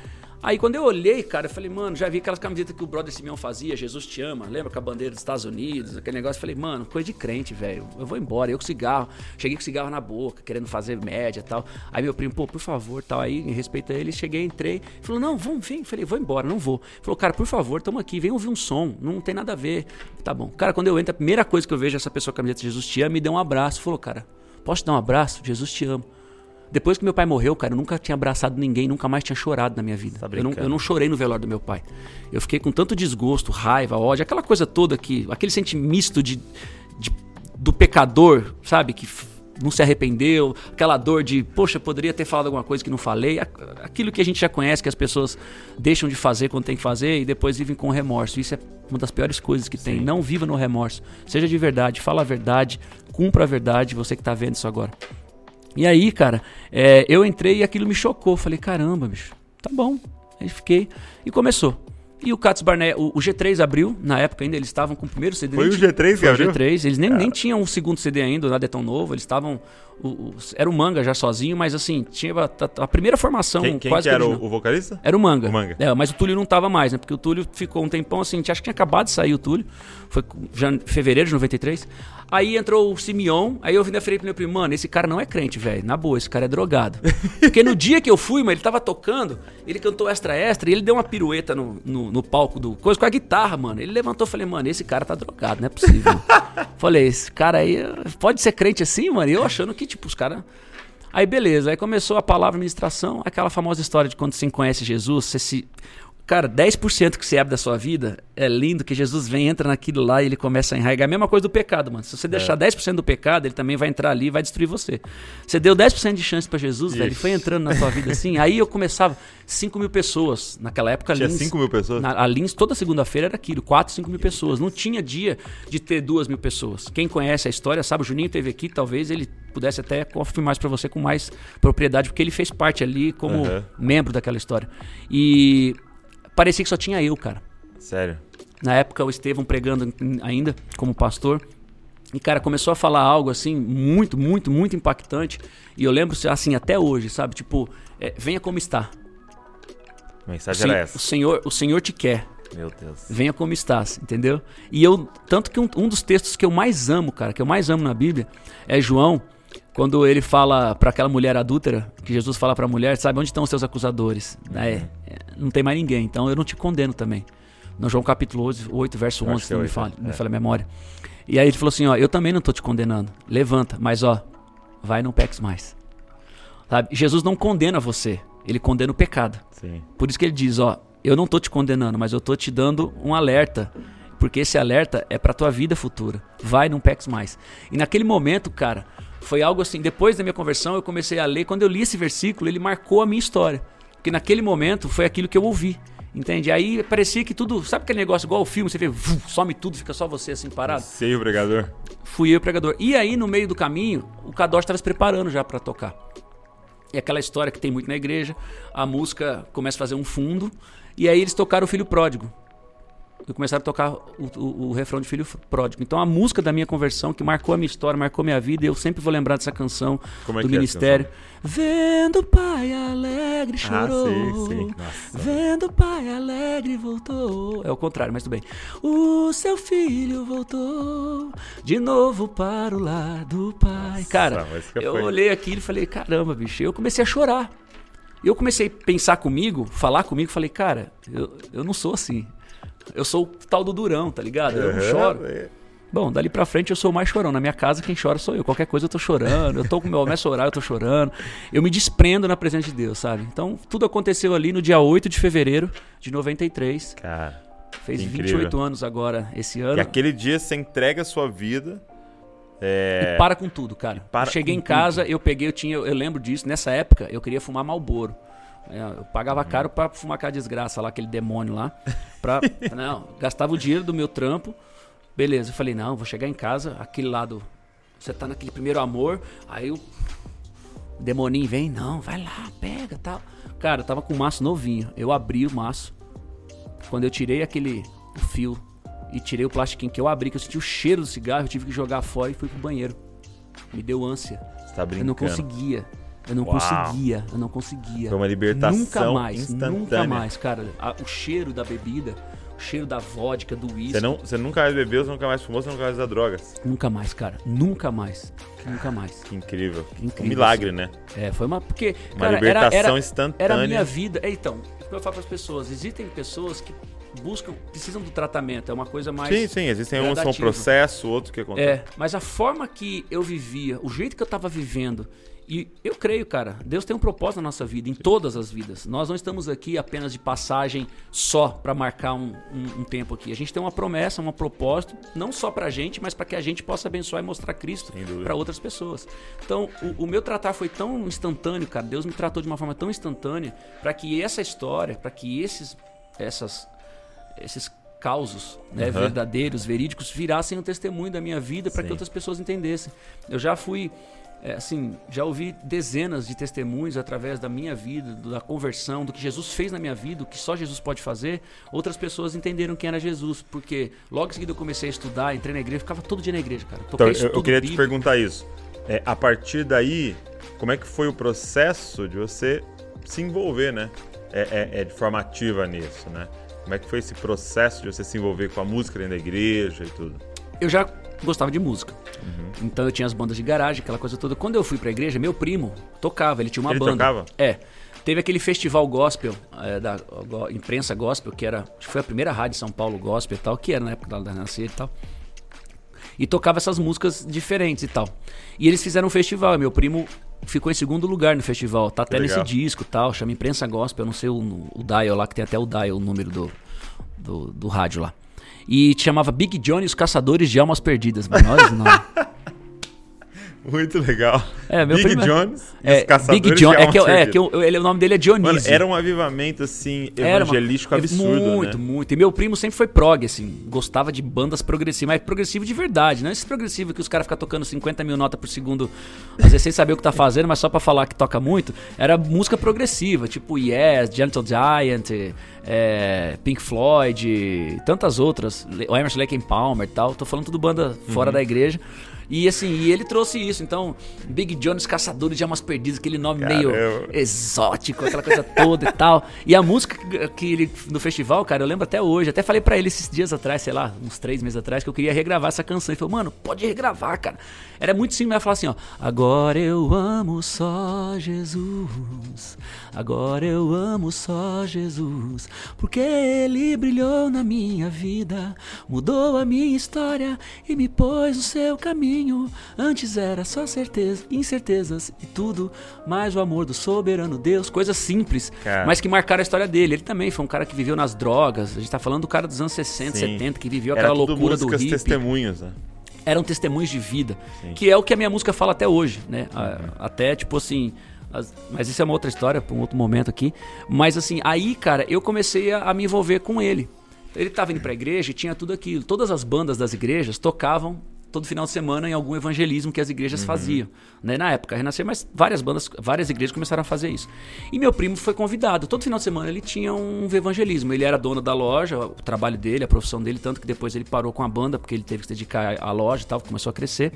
Aí quando eu olhei, cara, eu falei, mano, já vi aquelas camisetas que o brother Simeão fazia, Jesus te ama, lembra com a bandeira dos Estados Unidos, aquele negócio. Eu falei, mano, coisa de crente, velho. Eu vou embora, eu com cigarro. Cheguei com cigarro na boca, querendo fazer média e tal. Aí meu primo, pô, por favor, tal. Aí, em respeito a ele, cheguei, entrei. Falou, não, vamos, vem. Falei, vou embora, não vou. Falou, cara, por favor, tamo aqui, vem ouvir um som, não tem nada a ver. Tá bom. Cara, quando eu entro, a primeira coisa que eu vejo é essa pessoa com a camiseta Jesus te ama, me deu um abraço. Falou, cara, posso te dar um abraço? Jesus te ama. Depois que meu pai morreu, cara, eu nunca tinha abraçado ninguém, nunca mais tinha chorado na minha vida. Tá eu, não, eu não chorei no velório do meu pai. Eu fiquei com tanto desgosto, raiva, ódio, aquela coisa toda que. aquele sentimento misto de, de- do pecador, sabe? Que não se arrependeu, aquela dor de, poxa, poderia ter falado alguma coisa que não falei. Aquilo que a gente já conhece, que as pessoas deixam de fazer quando tem que fazer e depois vivem com remorso. Isso é uma das piores coisas que tem. Não viva no remorso. Seja de verdade, fala a verdade, cumpra a verdade, você que tá vendo isso agora. E aí, cara, é, eu entrei e aquilo me chocou. Falei, caramba, bicho, tá bom. Aí fiquei e começou. E o Katz Barnett, o, o G3 abriu, na época ainda, eles estavam com o primeiro CD. Foi o tinha- G3 que Foi o abriu? G3, eles nem, nem tinham o segundo CD ainda, nada é tão novo, eles estavam... o- o- era o Manga já sozinho, mas assim, tinha a, a- a primeira formação Quem, quem quase que era o, o vocalista? Era o Manga. O Manga. É, mas o Túlio não tava mais, né? Porque o Túlio ficou um tempão assim, a gente acha que tinha acabado de sair o Túlio. Foi já em fevereiro de 93. Aí entrou o Simeon, aí eu vim da falei pro meu primo, mano, esse cara não é crente, velho. Na boa, esse cara é drogado. Porque no dia que eu fui, mano, ele tava tocando, ele cantou extra extra e ele deu uma pirueta no, no, no palco do coisa com a guitarra, mano. Ele levantou e falei, mano, esse cara tá drogado, não é possível. falei, esse cara aí pode ser crente assim, mano? E eu achando que, tipo, os caras. Aí beleza, aí começou a palavra ministração, aquela famosa história de quando você conhece Jesus, você se Cara, 10% que você abre da sua vida é lindo que Jesus vem, entra naquilo lá e ele começa a enraigar. A mesma coisa do pecado, mano. Se você deixar é. 10% do pecado, ele também vai entrar ali e vai destruir você. Você deu 10% de chance para Jesus, velho, ele foi entrando na sua vida assim. Aí eu começava, 5 mil pessoas. Naquela época, Tinha Lins, 5 mil pessoas? Na, a Lins, toda segunda-feira era aquilo, 4, 5 mil pessoas. Não tinha dia de ter 2 mil pessoas. Quem conhece a história sabe, o Juninho teve aqui, talvez ele pudesse até confirmar isso pra você com mais propriedade, porque ele fez parte ali como uhum. membro daquela história. E parecia que só tinha eu, cara. Sério? Na época, o Estevão pregando ainda como pastor. E, cara, começou a falar algo assim, muito, muito, muito impactante. E eu lembro, assim, até hoje, sabe? Tipo, é, venha como está. A mensagem o era essa. O Senhor, o Senhor te quer. Meu Deus. Venha como estás, entendeu? E eu, tanto que um, um dos textos que eu mais amo, cara, que eu mais amo na Bíblia, é João quando ele fala para aquela mulher adúltera, que Jesus fala para a mulher, sabe onde estão os seus acusadores? Uhum. É, não tem mais ninguém, então eu não te condeno também. No João capítulo 8, verso 11, se não me fala, é. me fala a memória. E aí ele falou assim, ó, eu também não estou te condenando. Levanta, mas ó, vai não peques mais. Sabe? Jesus não condena você, ele condena o pecado. Sim. Por isso que ele diz, ó, eu não estou te condenando, mas eu estou te dando um alerta porque esse alerta é para tua vida futura. Vai, não peques mais. E naquele momento, cara, foi algo assim, depois da minha conversão, eu comecei a ler. Quando eu li esse versículo, ele marcou a minha história. Porque naquele momento foi aquilo que eu ouvi. Entende? Aí parecia que tudo. Sabe aquele negócio igual o filme? Você vê, some tudo, fica só você assim parado? Sei o pregador. Fui eu o pregador. E aí, no meio do caminho, o Kadosh estava se preparando já para tocar. E aquela história que tem muito na igreja, a música começa a fazer um fundo, e aí eles tocaram o filho pródigo e começaram a tocar o, o, o, refrão de Filho Pródigo. Então a música da minha conversão, que marcou a minha história, marcou a minha vida, e eu sempre vou lembrar dessa canção Como é do é ministério. Vendo o pai alegre chorou. Ah, sim, sim. Vendo o pai alegre voltou. É o contrário, mas tudo bem. O seu filho voltou de novo para o lar do pai. Nossa, Cara, eu foi. olhei aquilo e falei, caramba, bicho, eu comecei a chorar. Eu comecei a pensar comigo, falar comigo, falei, cara, eu, eu não sou assim. Eu sou o tal do durão, tá ligado? Eu não choro. É. Bom, dali pra frente eu sou o mais chorão. Na minha casa quem chora sou eu. Qualquer coisa eu tô chorando. Eu tô com meu começo a orar, eu tô chorando. Eu me desprendo na presença de Deus, sabe? Então, tudo aconteceu ali no dia 8 de fevereiro de 93. Cara. Fez incrível. 28 anos agora esse ano. E aquele dia você entrega a sua vida. É... E para com tudo, cara. Cheguei em casa, tudo. eu peguei, eu tinha, eu lembro disso, nessa época eu queria fumar Malboro. É, eu pagava caro pra fumar aquela desgraça lá, aquele demônio lá. Pra, não, gastava o dinheiro do meu trampo. Beleza, eu falei, não, vou chegar em casa, aquele lado. Você tá naquele primeiro amor, aí o demoninho vem, não, vai lá, pega tal. Cara, eu tava com o maço novinho. Eu abri o maço. Quando eu tirei aquele o fio e tirei o plastiquinho que eu abri, que eu senti o cheiro do cigarro, eu tive que jogar fora e fui pro banheiro. Me deu ânsia. Você tá brincando. Eu não conseguia. Eu não Uau. conseguia, eu não conseguia. Foi uma libertação Nunca mais, instantânea. nunca mais, cara. A, o cheiro da bebida, o cheiro da vodka, do uísque. Você, não, você nunca mais bebeu, você nunca mais fumou, você nunca mais usou drogas. Nunca mais, cara. Nunca mais. Nunca mais. Que incrível. Que incrível. Um milagre, assim. né? É, foi uma... Porque, uma cara, libertação era, era, instantânea. Era a minha vida. É, então, que eu falo para as pessoas, existem pessoas que buscam, precisam do tratamento, é uma coisa mais. Sim, sim, existem uns são processo, outros que acontecem. É, mas a forma que eu vivia, o jeito que eu estava vivendo e eu creio, cara, Deus tem um propósito na nossa vida, em todas as vidas. Nós não estamos aqui apenas de passagem só para marcar um, um, um, tempo aqui. A gente tem uma promessa, um propósito, não só para a gente, mas para que a gente possa abençoar e mostrar Cristo para outras pessoas. Então, o, o, meu tratar foi tão instantâneo, cara. Deus me tratou de uma forma tão instantânea para que essa história, para que esses, essas, esses causos né, uhum. verdadeiros, verídicos, virassem um testemunho da minha vida para que outras pessoas entendessem. Eu já fui é, assim, já ouvi dezenas de testemunhos através da minha vida, da conversão, do que Jesus fez na minha vida, o que só Jesus pode fazer. Outras pessoas entenderam quem era Jesus, porque logo em seguida eu comecei a estudar, entrei na igreja, ficava todo dia na igreja, cara. Então, eu, eu queria te perguntar isso. É, a partir daí, como é que foi o processo de você se envolver, né? É, é, é de forma ativa nisso, né? Como é que foi esse processo de você se envolver com a música dentro da igreja e tudo? Eu já gostava de música. Uhum. Então eu tinha as bandas de garagem, aquela coisa toda. Quando eu fui pra igreja, meu primo tocava, ele tinha uma ele banda. Tocava? É. Teve aquele festival gospel, é, da imprensa gospel, que era. Acho que foi a primeira rádio São Paulo gospel e tal, que era na época da Nascer e tal. E tocava essas músicas diferentes e tal. E eles fizeram um festival, meu primo ficou em segundo lugar no festival. Tá até nesse disco e tal. Chama Imprensa Gospel. Eu não sei o, o dial lá, que tem até o dial, o número do, do, do rádio lá. E chamava Big John e os Caçadores de Almas Perdidas. Olha esse nome. Muito legal. É, meu Big primo é- Jones e É, os caçadores Big John. de É que, eu- almas é, que eu- ele, o nome dele é Dionísio. Mano, era um avivamento, assim, uma- evangelístico é absurdo, Muito, né? muito. E meu primo sempre foi prog, assim. Gostava de bandas progressivas. Mas progressivo de verdade. Não esse progressivo que os caras ficam tocando 50 mil notas por segundo. Às vezes sem saber o que tá fazendo, mas só pra falar que toca muito. Era música progressiva. Tipo Yes, Gentle Giant, é, Pink Floyd, tantas outras. O Emerson Lake and Palmer e tal. Tô falando tudo banda fora da igreja. E assim, e ele trouxe isso. Então, Big John, os Caçadores de Almas Perdidas, aquele nome meio Caramba. exótico, aquela coisa toda e tal. E a música que- ele no festival, cara, eu lembro até hoje. Até falei pra ele esses dias atrás, sei lá, uns três meses atrás, que eu queria regravar essa canção. Ele falou, mano, pode regravar, cara. Era muito simples, mas falar assim, ó. Agora eu amo só Jesus. Agora eu amo só Jesus. Porque ele brilhou na minha vida, mudou a minha história e me pôs no seu caminho. Antes era só certeza, incertezas e tudo, mais o amor do soberano Deus. Coisas simples, Cara. mas que marcaram a história dele. Ele também foi um cara que viveu nas drogas. A gente tá falando do cara dos anos 60, Sim. 70, que viveu aquela loucura do hippie testemunhos, né? eram testemunhos de vida, que é o que a minha música fala até hoje, né? A- Até tipo assim, as- mas isso é uma outra história para um outro momento aqui. Mas assim, aí, cara, eu comecei a, a me envolver com ele. Ele tava indo pra igreja e tinha tudo aquilo. Todas as bandas das igrejas tocavam todo final de semana em algum evangelismo que as igrejas faziam, né? Na época, Renascer, mas várias bandas, várias igrejas começaram a fazer isso. E meu primo foi convidado. Todo final de semana ele tinha um evangelismo. Ele era dono da loja, o trabalho dele, a profissão dele, tanto que depois ele parou com a banda porque ele teve que se dedicar à loja e tal, começou a crescer.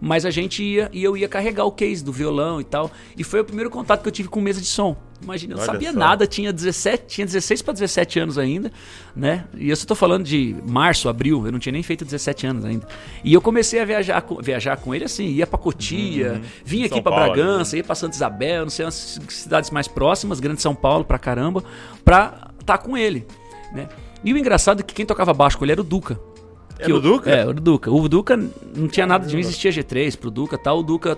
Mas a gente ia e eu ia carregar o case do violão e tal. E foi o primeiro contato que eu tive com mesa de som. Imagina, eu não Olha sabia só. nada, tinha 17, tinha 16 para 17 anos ainda, né? E eu só tô falando de março, abril, eu não tinha nem feito 17 anos ainda. E eu comecei a viajar com, viajar com ele assim, ia pra Cotia, vinha aqui São pra Paulo, Bragança, ia pra Santa Isabel, não sei, umas cidades mais próximas, Grande São Paulo pra caramba, pra estar com ele, né? E o engraçado é que quem tocava baixo com ele era o Duca. Era o Duca? É, o Duca. O Duca não tinha nada de não existia G3 pro Duca tal. O Duca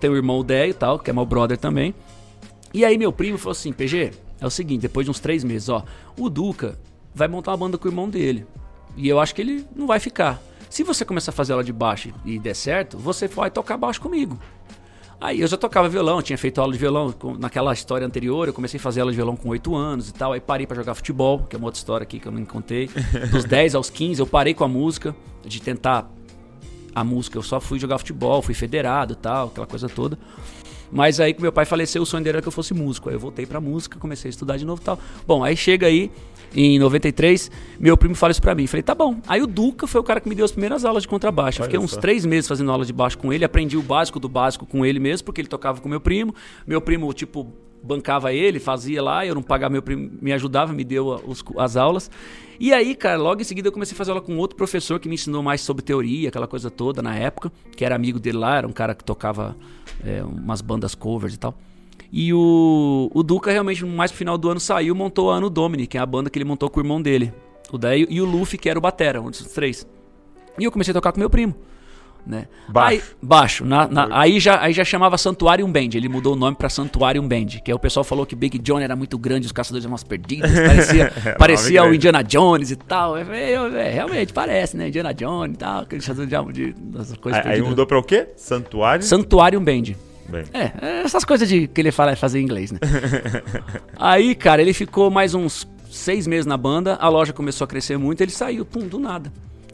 tem o irmão o Déio tal, que é meu brother também. E aí meu primo falou assim, PG, é o seguinte, depois de uns três meses, ó, o Duca vai montar uma banda com o irmão dele. E eu acho que ele não vai ficar. Se você começar a fazer ela de baixo e der certo, você vai tocar baixo comigo. Aí eu já tocava violão, tinha feito aula de violão naquela história anterior. Eu comecei a fazer aula de violão com 8 anos e tal. Aí parei pra jogar futebol, que é uma outra história aqui que eu não contei. Dos 10 aos 15, eu parei com a música, de tentar a música. Eu só fui jogar futebol, fui federado e tal, aquela coisa toda. Mas aí que meu pai faleceu, o sonho dele era que eu fosse músico. Aí eu voltei pra música, comecei a estudar de novo e tal. Bom, aí chega aí, em 93, meu primo fala isso pra mim. Falei, tá bom. Aí o Duca foi o cara que me deu as primeiras aulas de contrabaixo. Eu fiquei uns três meses fazendo aula de baixo com ele, aprendi o básico do básico com ele mesmo, porque ele tocava com meu primo. Meu primo, tipo, bancava ele, fazia lá, eu não pagava, meu me ajudava, me deu os- as aulas. E aí, cara, logo em seguida eu comecei a fazer aula com outro professor que me ensinou mais sobre teoria, aquela coisa toda na época, que era amigo dele lá, era um cara que tocava é, umas bandas covers e tal. E o, o Duca realmente, mais pro final do ano, saiu montou a Ano Domini, que é a banda que ele montou com o irmão dele. O Daí e o Luffy, que era o Batera, um dos três. E eu comecei a tocar com meu primo. Né? Baixo. Aí, baixo. na- na- aí, já, aí já chamava Santuarium Band. Ele mudou o nome pra Santuarium Band. Que aí o pessoal falou que Big John era muito grande, os caçadores de almas perdidas. Parecia, parecia o. Indiana Jones e tal. É, é, é, realmente parece, né? Indiana Jones e tal. Aquele caçador de de, das coisas Aí, aí mudou pra o quê? Santuário? Santuarium Band. Bem, É, é essas coisas de que ele fala fazer em inglês, né? Aí, cara, ele ficou mais uns seis meses na banda, a loja começou a crescer muito, ele saiu, pum, do nada.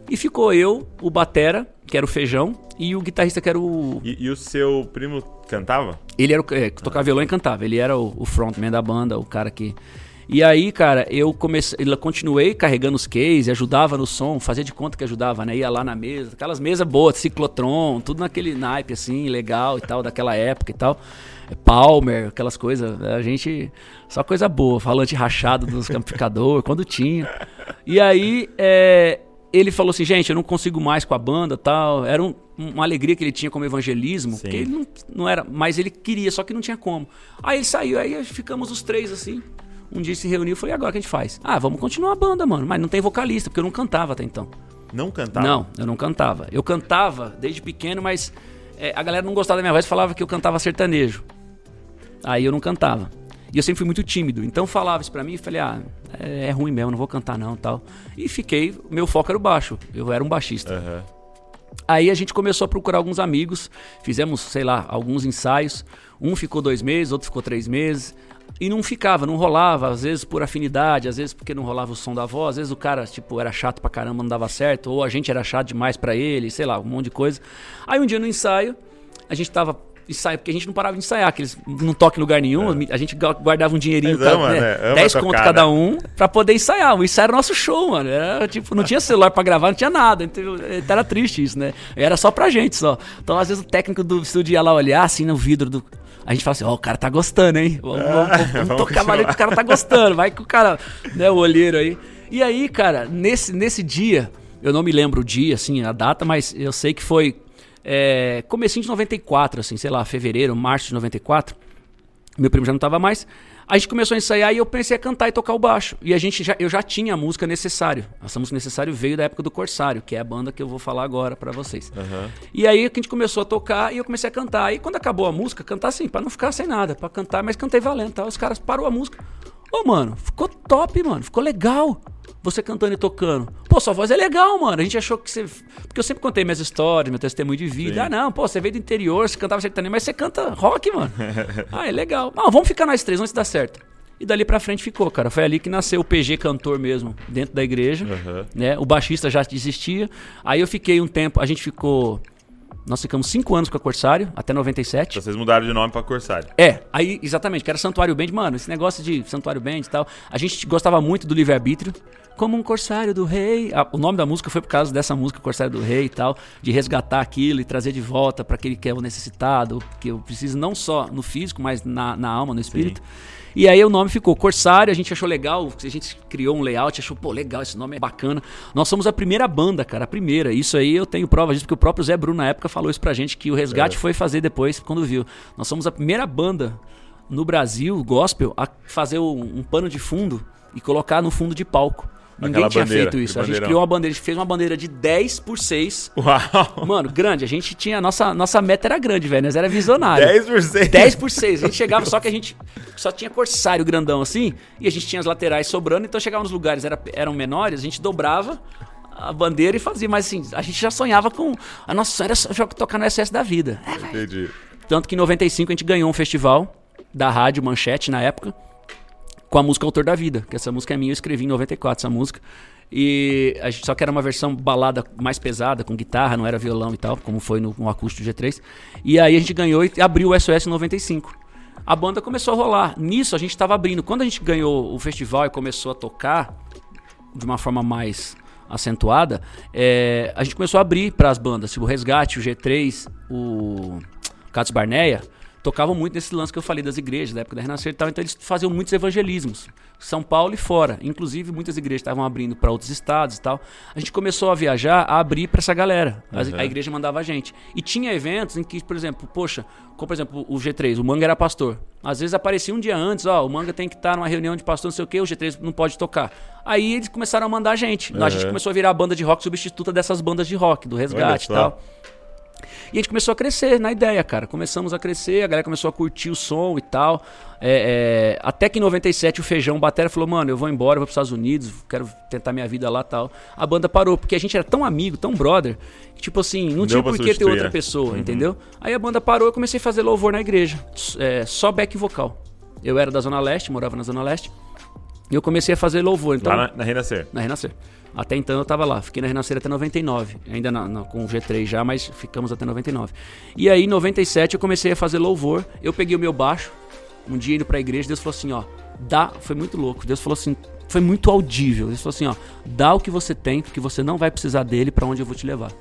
E ficou eu, o Batera, que era o Feijão, e o guitarrista, que era o. E, e o seu primo cantava? Ele era o é, que tocava violão e cantava. Ele era o, o frontman da banda, o cara que. E aí, cara, eu comecei, eu continuei carregando os cases, ajudava no som, fazia de conta que ajudava, né? Ia lá na mesa, aquelas mesas boas, ciclotron, tudo naquele naipe assim, legal e tal, daquela época e tal. Palmer, aquelas coisas, a gente só coisa boa, falante rachado dos amplificador, quando tinha. E aí, é, ele falou assim, gente, eu não consigo mais com a banda tal. Era um- uma alegria que ele tinha como evangelismo, Sim. porque ele não, não era, mas ele queria, só que não tinha como. Aí ele saiu, aí ficamos os três assim. Um dia se reuniu e falei, agora o que a gente faz? Ah, vamos continuar a banda, mano. Mas não tem vocalista, porque eu não cantava até então. Não cantava? Não, eu não cantava. Eu cantava desde pequeno, mas é, a galera não gostava da minha voz, falava que eu cantava sertanejo. Aí eu não cantava. E eu sempre fui muito tímido. Então falava isso pra mim e falei, ah, é, é, ruim mesmo, não vou cantar não tal. E fiquei, meu foco era o baixo. Eu era um baixista. Aham. Aí a gente começou a procurar alguns amigos, fizemos, sei lá, alguns ensaios. Um ficou dois meses, outro ficou três meses. E não ficava, não rolava, às vezes por afinidade, às vezes porque não rolava o som da voz, às vezes o cara, tipo, era chato pra caramba, não dava certo, ou a gente era chato demais pra ele, sei lá, um monte de coisa. Aí um dia no ensaio, a gente tava ensaio, porque a gente não parava de ensaiar, que eles não tocam em lugar nenhum, a gente gu- guardava um dinheirinho, Eles amam, cada- né? Ama 10 tocar, conto cada né? um, pra poder ensaiar. O ensaio era o nosso show, mano. Era, tipo, não tinha celular pra gravar, não tinha nada. Então, era triste isso, né? Era só pra gente só. Então, às vezes, o técnico do estúdio ia lá olhar assim no vidro do. A gente fala assim, ó, o cara tá gostando, hein? Vamos, vamos- vamos vamos tocar valendo que o cara tá gostando. Vai que o cara, né, o olheiro aí. E aí, cara, nesse, nesse dia, eu não me lembro o dia, assim, a data, mas eu sei que foi é, comecinho de 94, assim, sei lá, fevereiro, março de 94. Meu primo já não tava mais. A gente começou a ensaiar e eu pensei a cantar e tocar o baixo. E a gente já, eu já tinha a música necessário. Essa música necessário veio da época do Corsário, que é a banda que eu vou falar agora pra vocês. Aham. E aí que a gente começou a tocar e eu comecei a cantar. Aí quando acabou a música, cantar assim, pra não ficar sem nada, pra cantar, mas cantei valendo, tá? Os caras parou a música. Ô, mano, ficou top, mano, ficou legal. Você cantando e tocando. Pô, sua voz é legal, mano. A gente achou que você. Porque eu sempre contei minhas histórias, meu testemunho de vida. Sim. Ah, não, pô, você veio do interior, você cantava sertanejo, mas você canta rock, mano. ah, é legal. Não, vamos ficar nós três, se dá certo. E dali pra frente ficou, cara. Foi ali que nasceu o PG cantor mesmo, dentro da igreja. Aham. Né? O baixista já desistia. Aí eu fiquei um tempo, a gente ficou. Nós ficamos cinco anos com a Corsário, até 97. Então vocês mudaram de nome pra Corsário. É, aí, exatamente, que era Santuário Band. Mano, esse negócio de Santuário Band e tal. A gente gostava muito do livre-arbítrio. Como um Corsário do Rei. Ah, o nome da música foi por causa dessa música, Corsário do Rei e tal. De resgatar aquilo e trazer de volta para aquele que é o necessitado. Que eu preciso não só no físico, mas na, na alma, no espírito. E aí o nome ficou Corsário, a gente achou legal, a gente criou um layout, achou, pô, legal, esse nome é bacana. Nós somos a primeira banda, cara, a primeira. Isso aí eu tenho prova disso, porque o próprio Zé Bruno na época falou isso pra gente, que o Resgate É. foi fazer depois, quando viu. Nós somos a primeira banda no Brasil, gospel, a fazer um, um pano de fundo e colocar no fundo de palco. Ninguém tinha bandeira, feito isso. A gente criou uma bandeira, a gente fez uma bandeira de 10 por 6. Uau! Mano, grande. A gente tinha. Nossa, nossa meta era grande, velho. Nós era visionário. 10%. 10 por 6. A gente chegava, só que a gente só tinha corsário grandão assim, e a gente tinha as laterais sobrando, então chegava nos lugares era, eram menores, a gente dobrava a bandeira e fazia, mas assim, a gente já sonhava com. A nossa sonho era só tocar no SS da vida. É. Entendi. Tanto que em 95 a gente ganhou um festival da Rádio Manchete na época, com a música Autor da Vida, que essa música é minha, eu escrevi em 94 essa música. E a gente, só que era uma versão balada mais pesada, com guitarra, não era violão e tal, como foi no, no acústico G3. E aí a gente ganhou e abriu o SOS em 95. A banda começou a rolar. Nisso a gente estava abrindo. Quando a gente ganhou o festival e começou a tocar de uma forma mais acentuada, é, a gente começou a abrir para as bandas, tipo o Resgate, o G3, o Catos Barneia, tocavam muito nesse lance que eu falei das igrejas, da época da Renascer e tal, então eles faziam muitos evangelismos, São Paulo e fora. Inclusive, muitas igrejas estavam abrindo para outros estados e tal. A gente começou a viajar, a abrir para essa galera. Uhum. A igreja mandava a gente. E tinha eventos em que, por exemplo, poxa, como por exemplo o G3, o Manga era pastor. Às vezes aparecia um dia antes, ó, o Manga tem que estar numa reunião de pastor, não sei o quê, o G3 não pode tocar. Aí eles começaram a mandar a gente. A gente Uhum. começou a virar a banda de rock substituta dessas bandas de rock, do resgate e tal. E a gente começou a crescer na ideia, cara. Começamos a crescer, a galera começou a curtir o som e tal. É, é, até que em 97 o Feijão Batera falou, mano, eu vou embora, eu vou pros Estados Unidos, quero tentar minha vida lá e tal. A banda parou, porque a gente era tão amigo, tão brother, que tipo assim, não Deu tinha por que ter outra né? pessoa, entendeu? Aí a banda parou e eu comecei a fazer louvor na igreja. É, só back vocal. Eu era da Zona Leste, morava na Zona Leste. E eu comecei a fazer louvor. Então, Lá na, na Renascer. na Renascer. Até então eu tava lá, fiquei na Renascer até 99, ainda na- na- com o G3 já, mas ficamos até 99. E aí em 97 eu comecei a fazer louvor, eu peguei o meu baixo, um dia indo pra igreja, Deus falou assim, ó, dá, foi muito louco, Deus falou assim, foi muito audível, Deus falou assim, ó, dá o que você tem, porque você não vai precisar dele pra onde eu vou te levar.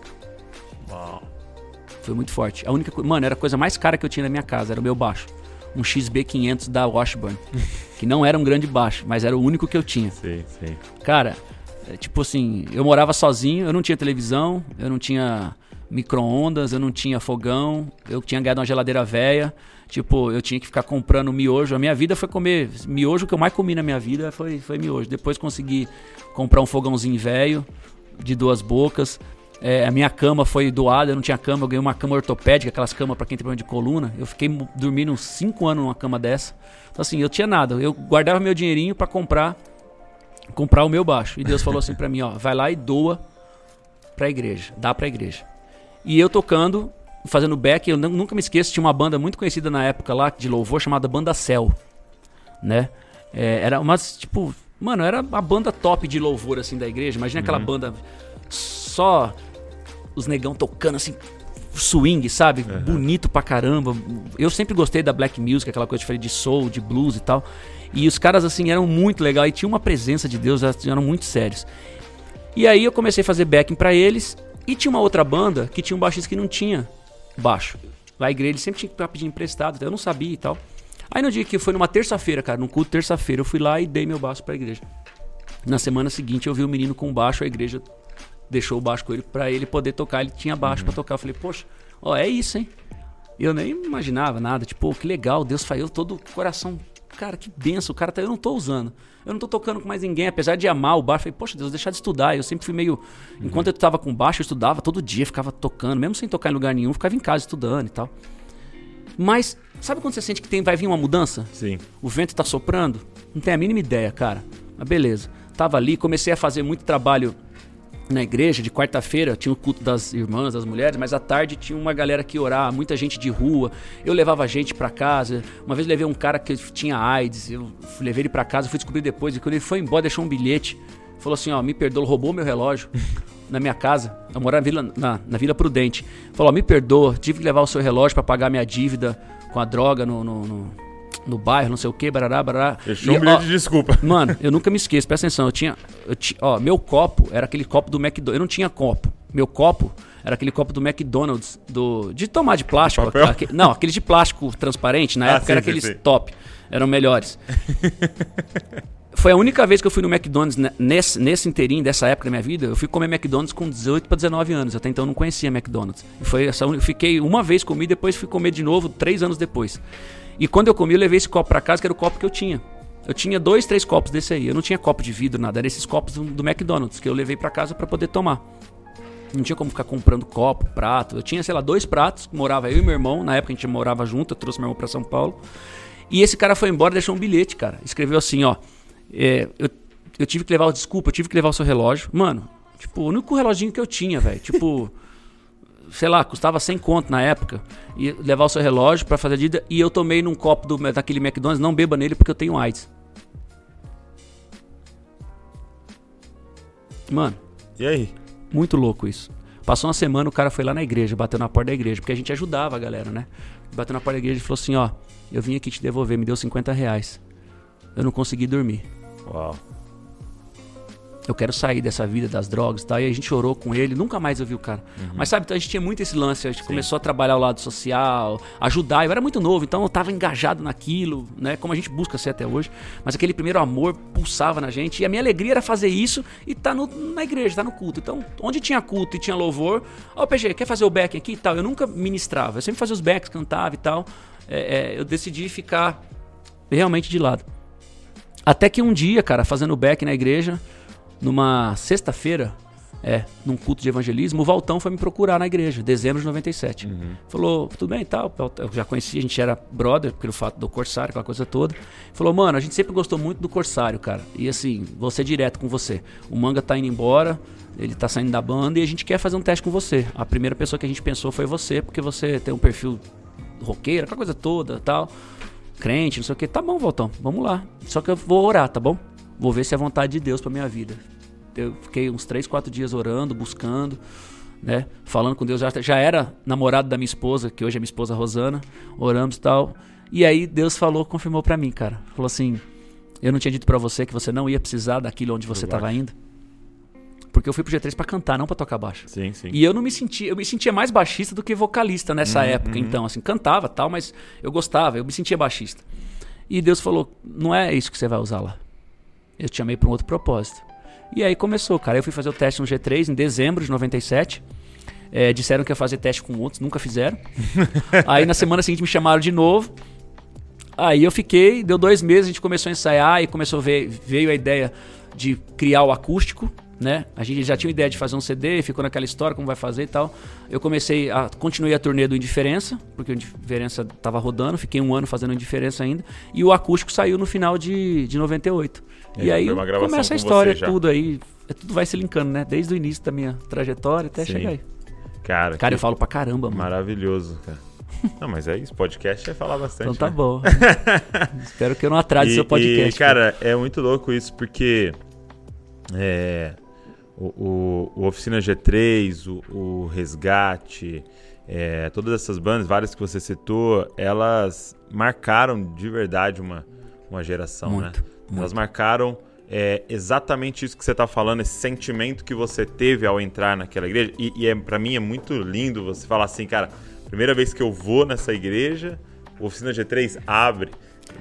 Foi muito forte. A única coisa, mano, era a coisa mais cara que eu tinha na minha casa, era o meu baixo. Um XB500 da Washburn, que não era um grande baixo, mas era o único que eu tinha. Sim, sim. Cara, é, tipo assim, eu morava sozinho, eu não tinha televisão, eu não tinha micro-ondas, eu não tinha fogão, eu tinha ganhado uma geladeira velha. Tipo, eu tinha que ficar comprando miojo. A minha vida foi comer miojo, o que eu mais comi na minha vida foi, foi miojo. Depois consegui comprar um fogãozinho velho, de duas bocas. É, a minha cama foi doada, eu não tinha cama, eu ganhei uma cama ortopédica, aquelas camas para quem tem problema de coluna. Eu fiquei dormindo uns 5 anos numa cama dessa. Então, assim, eu tinha nada. Eu guardava meu dinheirinho para comprar comprar o meu baixo. E Deus falou assim para mim, ó, vai lá e doa pra igreja, dá pra igreja. E eu tocando, fazendo back, eu nunca me esqueço, tinha uma banda muito conhecida na época lá de louvor chamada Banda Cell, né? É, era uma, tipo, mano, era a banda top de louvor assim da igreja. Imagina uhum. aquela banda só os negão tocando assim, swing, sabe? Uhum. Bonito pra caramba. Eu sempre gostei da black music, aquela coisa diferente de soul, de blues e tal. E os caras, assim, eram muito legais e tinha uma presença de Deus, eram muito sérios. E aí eu comecei a fazer backing para eles. E tinha uma outra banda que tinha um baixista que não tinha baixo. Lá a igreja sempre tinha que pedir emprestado, eu não sabia e tal. Aí no dia que foi numa terça-feira, cara, num culto terça-feira, eu fui lá e dei meu baixo pra igreja. Na semana seguinte eu vi o menino com baixo, a igreja deixou o baixo com ele para ele poder tocar. Ele tinha baixo uhum. para tocar. Eu falei, poxa, ó, é isso, hein? Eu nem imaginava nada. Tipo, que legal, Deus faz todo o coração. Cara, que benção, o cara tá, eu não tô usando. Eu não tô tocando com mais ninguém, apesar de amar o baixo. Eu falei, poxa, Deus, deixar de estudar. Eu sempre fui meio. Uhum. Enquanto eu tava com baixo, eu estudava todo dia, ficava tocando, mesmo sem tocar em lugar nenhum, ficava em casa estudando e tal. Mas, sabe quando você sente que tem, vai vir uma mudança? Sim. O vento tá soprando? Não tem a mínima ideia, cara. Mas beleza. Tava ali, comecei a fazer muito trabalho na igreja, de quarta-feira, tinha o culto das irmãs, das mulheres, mas à tarde tinha uma galera que orar, muita gente de rua. Eu levava gente para casa. Uma vez levei um cara que tinha AIDS, eu levei ele para casa, fui descobrir depois, e quando ele foi embora, deixou um bilhete. Falou assim: Ó, me perdoa, roubou meu relógio na minha casa. Eu morava na Vila, na, na Vila Prudente. Falou: ó, me perdoa, tive que levar o seu relógio para pagar minha dívida com a droga no, no, no no bairro, não sei o que, barará, barará. Deixou um bilhete de desculpa. Mano, eu nunca me esqueço, presta atenção. Eu tinha, eu tinha. Ó, meu copo era aquele copo do McDonald's. Eu não tinha copo. Meu copo era aquele copo do McDonald's, do, de tomar de plástico. Aquele, não, aquele de plástico transparente. Na ah, época sim, era aqueles sim. top. Eram melhores. Foi a única vez que eu fui no McDonald's nesse, nesse inteirinho dessa época da minha vida. Eu fui comer McDonald's com 18 para 19 anos. Até então eu não conhecia McDonald's. foi essa, eu fiquei uma vez comi, depois fui comer de novo três anos depois. E quando eu comi, eu levei esse copo para casa, que era o copo que eu tinha. Eu tinha dois, três copos desse aí. Eu não tinha copo de vidro, nada. Era esses copos do, do McDonald's que eu levei para casa para poder tomar. Não tinha como ficar comprando copo, prato. Eu tinha, sei lá, dois pratos. Morava eu e meu irmão. Na época a gente morava junto. Eu trouxe meu irmão pra São Paulo. E esse cara foi embora deixou um bilhete, cara. Escreveu assim, ó. É, eu, eu tive que levar, desculpa, eu tive que levar o seu relógio. Mano, tipo, o único reloginho que eu tinha, velho. Tipo sei lá, custava 100 conto na época, e levar o seu relógio para fazer a dívida, e eu tomei num copo do, daquele McDonald's, não beba nele porque eu tenho AIDS. Mano. E aí? Muito louco isso. Passou uma semana, o cara foi lá na igreja, bateu na porta da igreja, porque a gente ajudava a galera, né? Bateu na porta da igreja e falou assim: ó, eu vim aqui te devolver, me deu 50 reais. Eu não consegui dormir. Uau eu quero sair dessa vida das drogas e tal. E a gente chorou com ele, nunca mais eu vi o cara. Uhum. Mas sabe, então a gente tinha muito esse lance, a gente Sim. começou a trabalhar o lado social, ajudar. Eu era muito novo, então eu estava engajado naquilo, né? Como a gente busca ser até hoje. Mas aquele primeiro amor pulsava na gente. E a minha alegria era fazer isso e tá no, na igreja, tá no culto. Então, onde tinha culto e tinha louvor, ó, oh, PG, quer fazer o back aqui e tal? Eu nunca ministrava, eu sempre fazia os backs, cantava e tal. É, é, eu decidi ficar realmente de lado. Até que um dia, cara, fazendo back na igreja, numa sexta-feira, é, num culto de evangelismo, o Valtão foi me procurar na igreja, dezembro de 97. Uhum. Falou, tudo bem e tal. Eu já conhecia, a gente era brother pelo fato do Corsário, aquela coisa toda. Falou, mano, a gente sempre gostou muito do Corsário, cara. E assim, vou ser direto com você. O Manga tá indo embora, ele tá saindo da banda e a gente quer fazer um teste com você. A primeira pessoa que a gente pensou foi você, porque você tem um perfil roqueiro, aquela coisa toda tal. Crente, não sei o que. Tá bom, Valtão, vamos lá. Só que eu vou orar, tá bom? Vou ver se é vontade de Deus pra minha vida eu fiquei uns 3, 4 dias orando, buscando, né? Falando com Deus. Já, já era namorado da minha esposa, que hoje é minha esposa Rosana. Oramos e tal. E aí Deus falou, confirmou para mim, cara. Falou assim: Eu não tinha dito para você que você não ia precisar daquilo onde você estava indo. Porque eu fui pro G3 para cantar, não para tocar baixo. Sim, sim. E eu não me sentia, eu me sentia mais baixista do que vocalista nessa uhum, época, uhum. então, assim, cantava, tal, mas eu gostava, eu me sentia baixista. E Deus falou: "Não é isso que você vai usar lá. Eu te chamei para um outro propósito." E aí começou, cara. Eu fui fazer o teste no G3 em dezembro de 97. É, disseram que ia fazer teste com outros, nunca fizeram. aí na semana seguinte me chamaram de novo. Aí eu fiquei, deu dois meses, a gente começou a ensaiar e começou a ver, veio a ideia de criar o acústico, né? A gente já tinha ideia de fazer um CD, ficou naquela história, como vai fazer e tal. Eu comecei a. Continuei a turnê do Indiferença, porque o Indiferença tava rodando, fiquei um ano fazendo Indiferença ainda. E o acústico saiu no final de, de 98. É, e aí uma gravação começa a história, tudo aí. é, Tudo vai se linkando, né? Desde o início da minha trajetória até Sim. chegar aí. Cara, Cara, eu falo pra caramba, mano. maravilhoso, cara. Não, mas é isso, podcast é falar bastante. Então tá né? bom. Espero que eu não atrase E- seu podcast. E, cara, é muito louco isso, porque é, o, o- o Oficina G3, o, o Resgate, é, todas essas bandas, várias que você citou, elas marcaram de verdade uma, uma geração, Muito, né? Muito. Elas marcaram é, exatamente isso que você tá falando, esse sentimento que você teve ao entrar naquela igreja. E, e é, para mim é muito lindo você falar assim, cara, primeira vez que eu vou nessa igreja, Oficina G3 abre.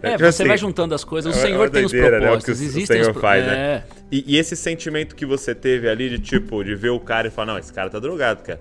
É, Tipo você assim, vai juntando as coisas. O é Senhor tem os doideira, né, o propósitos. o Existem Senhor os faz, é. né? E, e esse sentimento que você teve ali de tipo, de ver o cara e falar, não, esse cara tá drogado, cara.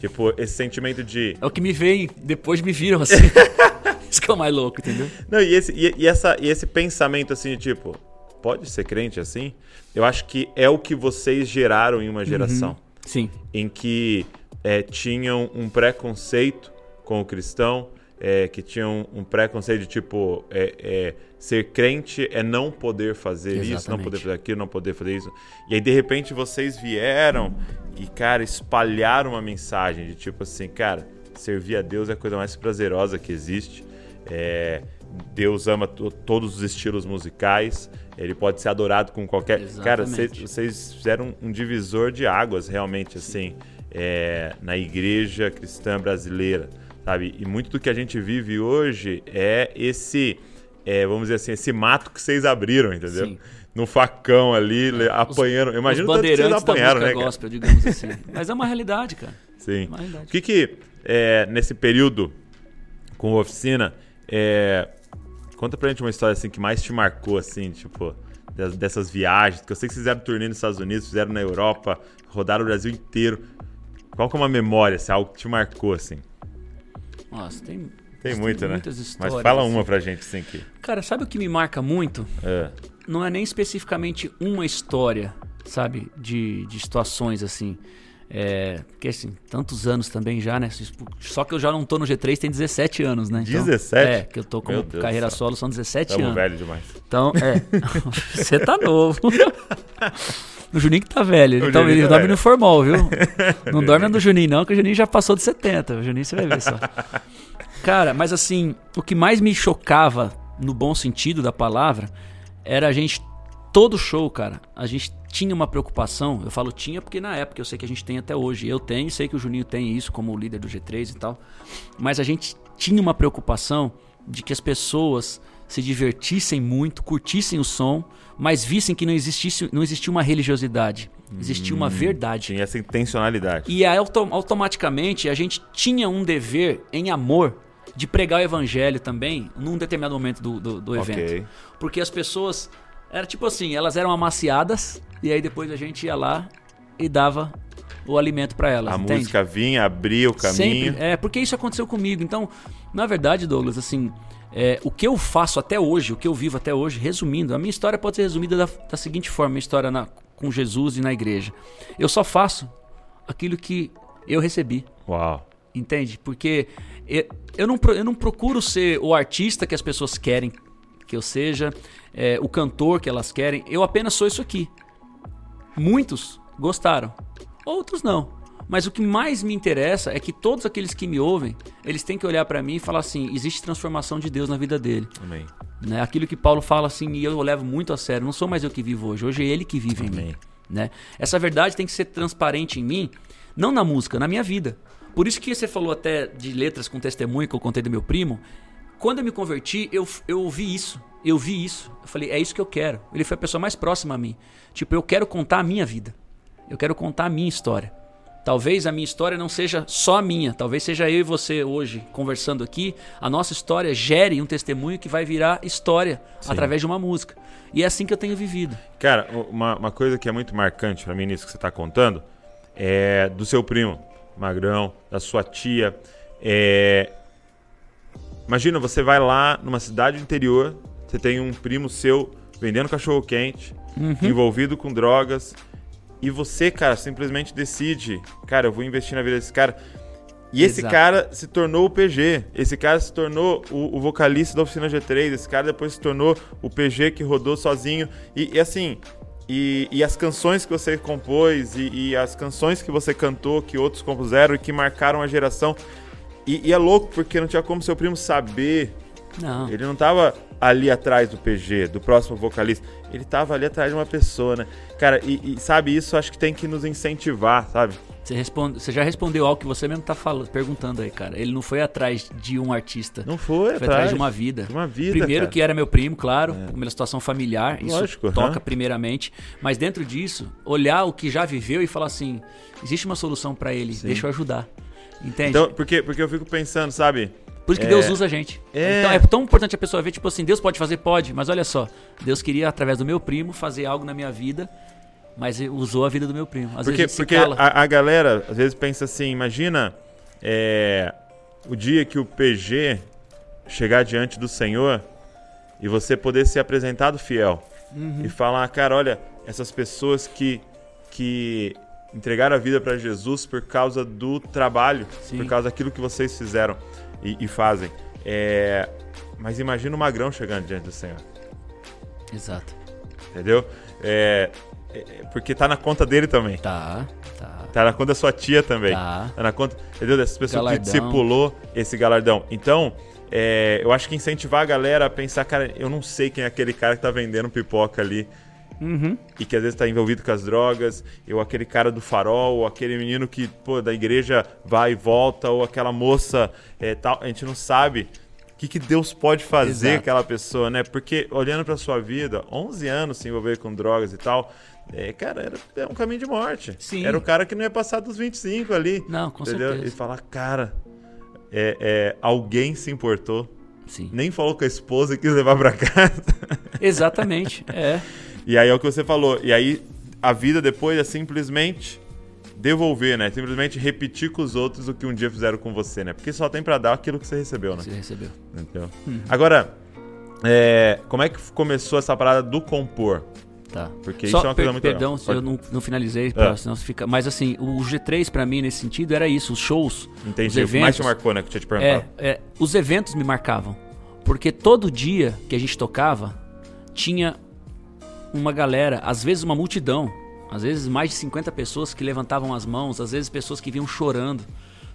Tipo, esse sentimento de. É o que me veem, depois me viram assim. Isso que é o mais louco, entendeu? Não, e esse, e, e essa, e esse pensamento assim de tipo, pode ser crente assim? Eu acho que é o que vocês geraram em uma geração. Sim. Em que é, tinham um preconceito com o cristão, é, que tinham um preconceito de tipo, é, é, ser crente é não poder fazer isso, não Exatamente. poder fazer aquilo, não poder fazer isso. E aí, de repente, vocês vieram e, cara, espalharam uma mensagem de tipo assim, cara, servir a Deus é a coisa mais prazerosa que existe. É, Deus ama to- todos os estilos musicais. Ele pode ser adorado com qualquer. Cara, vocês Exatamente. fizeram um divisor de águas, realmente, assim, é, na igreja cristã brasileira, sabe? E muito do que a gente vive hoje é esse, é, vamos dizer assim, esse mato que vocês abriram, entendeu? Sim. No facão ali, le- apanhando. Eu Imagino Os o tanto que vocês bandeirantes da apanharam, música né, cara? gospel, digamos assim. Mas é uma realidade, cara. Sim. Uma realidade. O que que, é, nesse período com oficina, é, conta pra gente uma história assim que mais te marcou, assim, tipo, dessas viagens, que eu sei que vocês fizeram turnê nos Estados Unidos, fizeram na Europa, rodaram o Brasil inteiro. Qual que é uma memória, assim, algo que te marcou, assim? Nossa, tem. Tem muita, né? muitas histórias. Mas fala assim. uma pra gente, assim, que... Cara, sabe o que me marca muito? É. Não é nem especificamente uma história, sabe? De, de situações assim. É, porque assim, tantos anos também já, né? Só que eu já não tô no G3 tem 17 anos, né? Então, 17? É, que eu tô Deus carreira solo são 17 Tamo anos. velho demais. Então, é. Você tá novo. O Juninho que tá velho. O Ele, Juninho ele tá dorme velho. no formal, viu? Não dorme no Juninho, não, que o Juninho já passou de 70. O Juninho você vai ver só. Cara, mas assim, o que mais me chocava, no bom sentido da palavra, era a gente. Todo show, cara, a gente tinha uma preocupação. Eu falo tinha porque na época eu sei que a gente tem até hoje. Eu tenho, sei que o Juninho tem isso como líder do G3 e tal. Mas a gente tinha uma preocupação de que as pessoas se divertissem muito, curtissem o som, mas vissem que não existisse, não existia uma religiosidade, existia uma verdade. Tinha essa intencionalidade. E aí, auto- automaticamente a gente tinha um dever em amor de pregar o evangelho também num determinado momento do, do, do evento. Ok. Porque as pessoas. Era tipo assim, elas eram amaciadas e aí depois a gente ia lá e dava o alimento pra elas. A entende? música vinha, abria o caminho. Sempre. É, porque isso aconteceu comigo. Então, na verdade, Douglas, assim, é, o que eu faço até hoje, o que eu vivo até hoje, resumindo, a minha história pode ser resumida da, da seguinte forma: minha história na- com Jesus e na igreja. Eu só faço aquilo que eu recebi. Uau. Entende? Porque eu, eu, não, eu não procuro ser o artista que as pessoas querem que eu seja, é, o cantor que elas querem. Eu apenas sou isso aqui. Muitos gostaram, outros não. Mas o que mais me interessa é que todos aqueles que me ouvem, eles têm que olhar pra mim e falar assim: existe transformação de Deus na vida dele. Amém. Né? Aquilo que Paulo fala assim, e eu levo muito a sério. Não sou mais eu que vivo hoje, hoje é ele que vive em Amém. mim. Né? Essa verdade tem que ser transparente em mim, não na música, na minha vida. Por isso que você falou até de letras com testemunho que eu contei do meu primo. Quando eu me converti, eu, eu ouvi isso. Eu vi isso. Eu falei, é isso que eu quero. Ele foi a pessoa mais próxima a mim. Tipo, eu quero contar a minha vida. Eu quero contar a minha história. Talvez a minha história não seja só a minha, talvez seja eu e você hoje conversando aqui, a nossa história gere um testemunho que vai virar história através de uma música. E é assim que eu tenho vivido. Cara, uma, uma coisa que é muito marcante pra mim nisso que você tá contando é do seu primo, Magrão, da sua tia. É... Imagina, você vai lá numa cidade interior, você tem um primo seu vendendo cachorro quente, envolvido com drogas, e você, cara, simplesmente decide, cara, eu vou investir na vida desse cara. E esse Exato. cara se tornou o PG. Esse cara se tornou o, o vocalista da oficina G3. Esse cara depois se tornou o PG que rodou sozinho. E, e assim, e, e as canções que você compôs, e, e as canções que você cantou, que outros compuseram e que marcaram a geração. E, e é louco porque não tinha como seu primo saber. Não. Ele não tava ali atrás do PG, do próximo vocalista. Ele tava ali atrás de uma pessoa, né? Cara, e, e sabe, isso acho que tem que nos incentivar, sabe? Você, responde, você já respondeu algo que você mesmo tá falando, perguntando aí, cara. Ele não foi atrás de um artista. Não foi, Foi atrás de uma vida. De uma vida, Primeiro cara. que era meu primo, claro, pela situação familiar, isso Lógico, toca aham. primeiramente. Mas dentro disso, olhar o que já viveu e falar assim: existe uma solução pra ele, deixa eu ajudar. Entende? Então, porque, porque eu fico pensando, sabe? Por isso que é- Deus usa a gente. É. Então é tão importante a pessoa ver, tipo assim, Deus pode fazer? Pode, mas olha só, Deus queria, através do meu primo, fazer algo na minha vida, mas usou a vida do meu primo. Às Porque, vezes porque a, a galera às vezes pensa assim, imagina é, o dia que o PG chegar diante do Senhor e você poder ser apresentado fiel Uhum. e falar, cara, olha, essas pessoas que, que entregaram a vida para Jesus por causa do trabalho, Sim. por causa daquilo que vocês fizeram e, e fazem. É, mas imagina o Magrão chegando diante do Senhor. Exato. Entendeu? É, é, porque tá na conta dele também. Tá, tá. Tá na conta da sua tia também. Tá. Tá na conta, entendeu? Dessas pessoas Galardão. que discipulou esse galardão. Então, é, eu acho que incentivar a galera a pensar, cara, eu não sei quem é aquele cara que tá vendendo pipoca ali Uhum. e que às vezes tá envolvido com as drogas, ou aquele cara do farol, ou aquele menino que, pô, da igreja vai e volta, ou aquela moça é, tal. A gente não sabe o que, que Deus pode fazer Exato. aquela pessoa, né? Porque olhando pra sua vida, 11 anos se envolver com drogas e tal, é, cara, era, é um caminho de morte. Sim. Era o cara que não ia passar dos 25 ali. Não, com entendeu? certeza. E falar, cara, é, é, alguém se importou, Sim. nem falou com a esposa e quis levar pra casa. Exatamente. É. E aí é o que você falou. E aí a vida depois é simplesmente devolver, né? Simplesmente repetir com os outros o que um dia fizeram com você, né? Porque só tem pra dar aquilo que você recebeu, né? Você recebeu. Entendeu? Agora, é, como é que começou essa parada do compor? Tá. Porque Só isso é uma coisa per- muito Perdão legal. se Pode- eu não, não finalizei, pra, É. senão fica. Mas assim, o G3 pra mim nesse sentido era isso, os shows. Entendi. Os O que mais te eventos. marcou, né? Que eu tinha te perguntado. É, é, os eventos me marcavam. Porque todo dia que a gente tocava, tinha uma galera, às vezes uma multidão, às vezes mais de 50 pessoas que levantavam as mãos, às vezes pessoas que vinham chorando,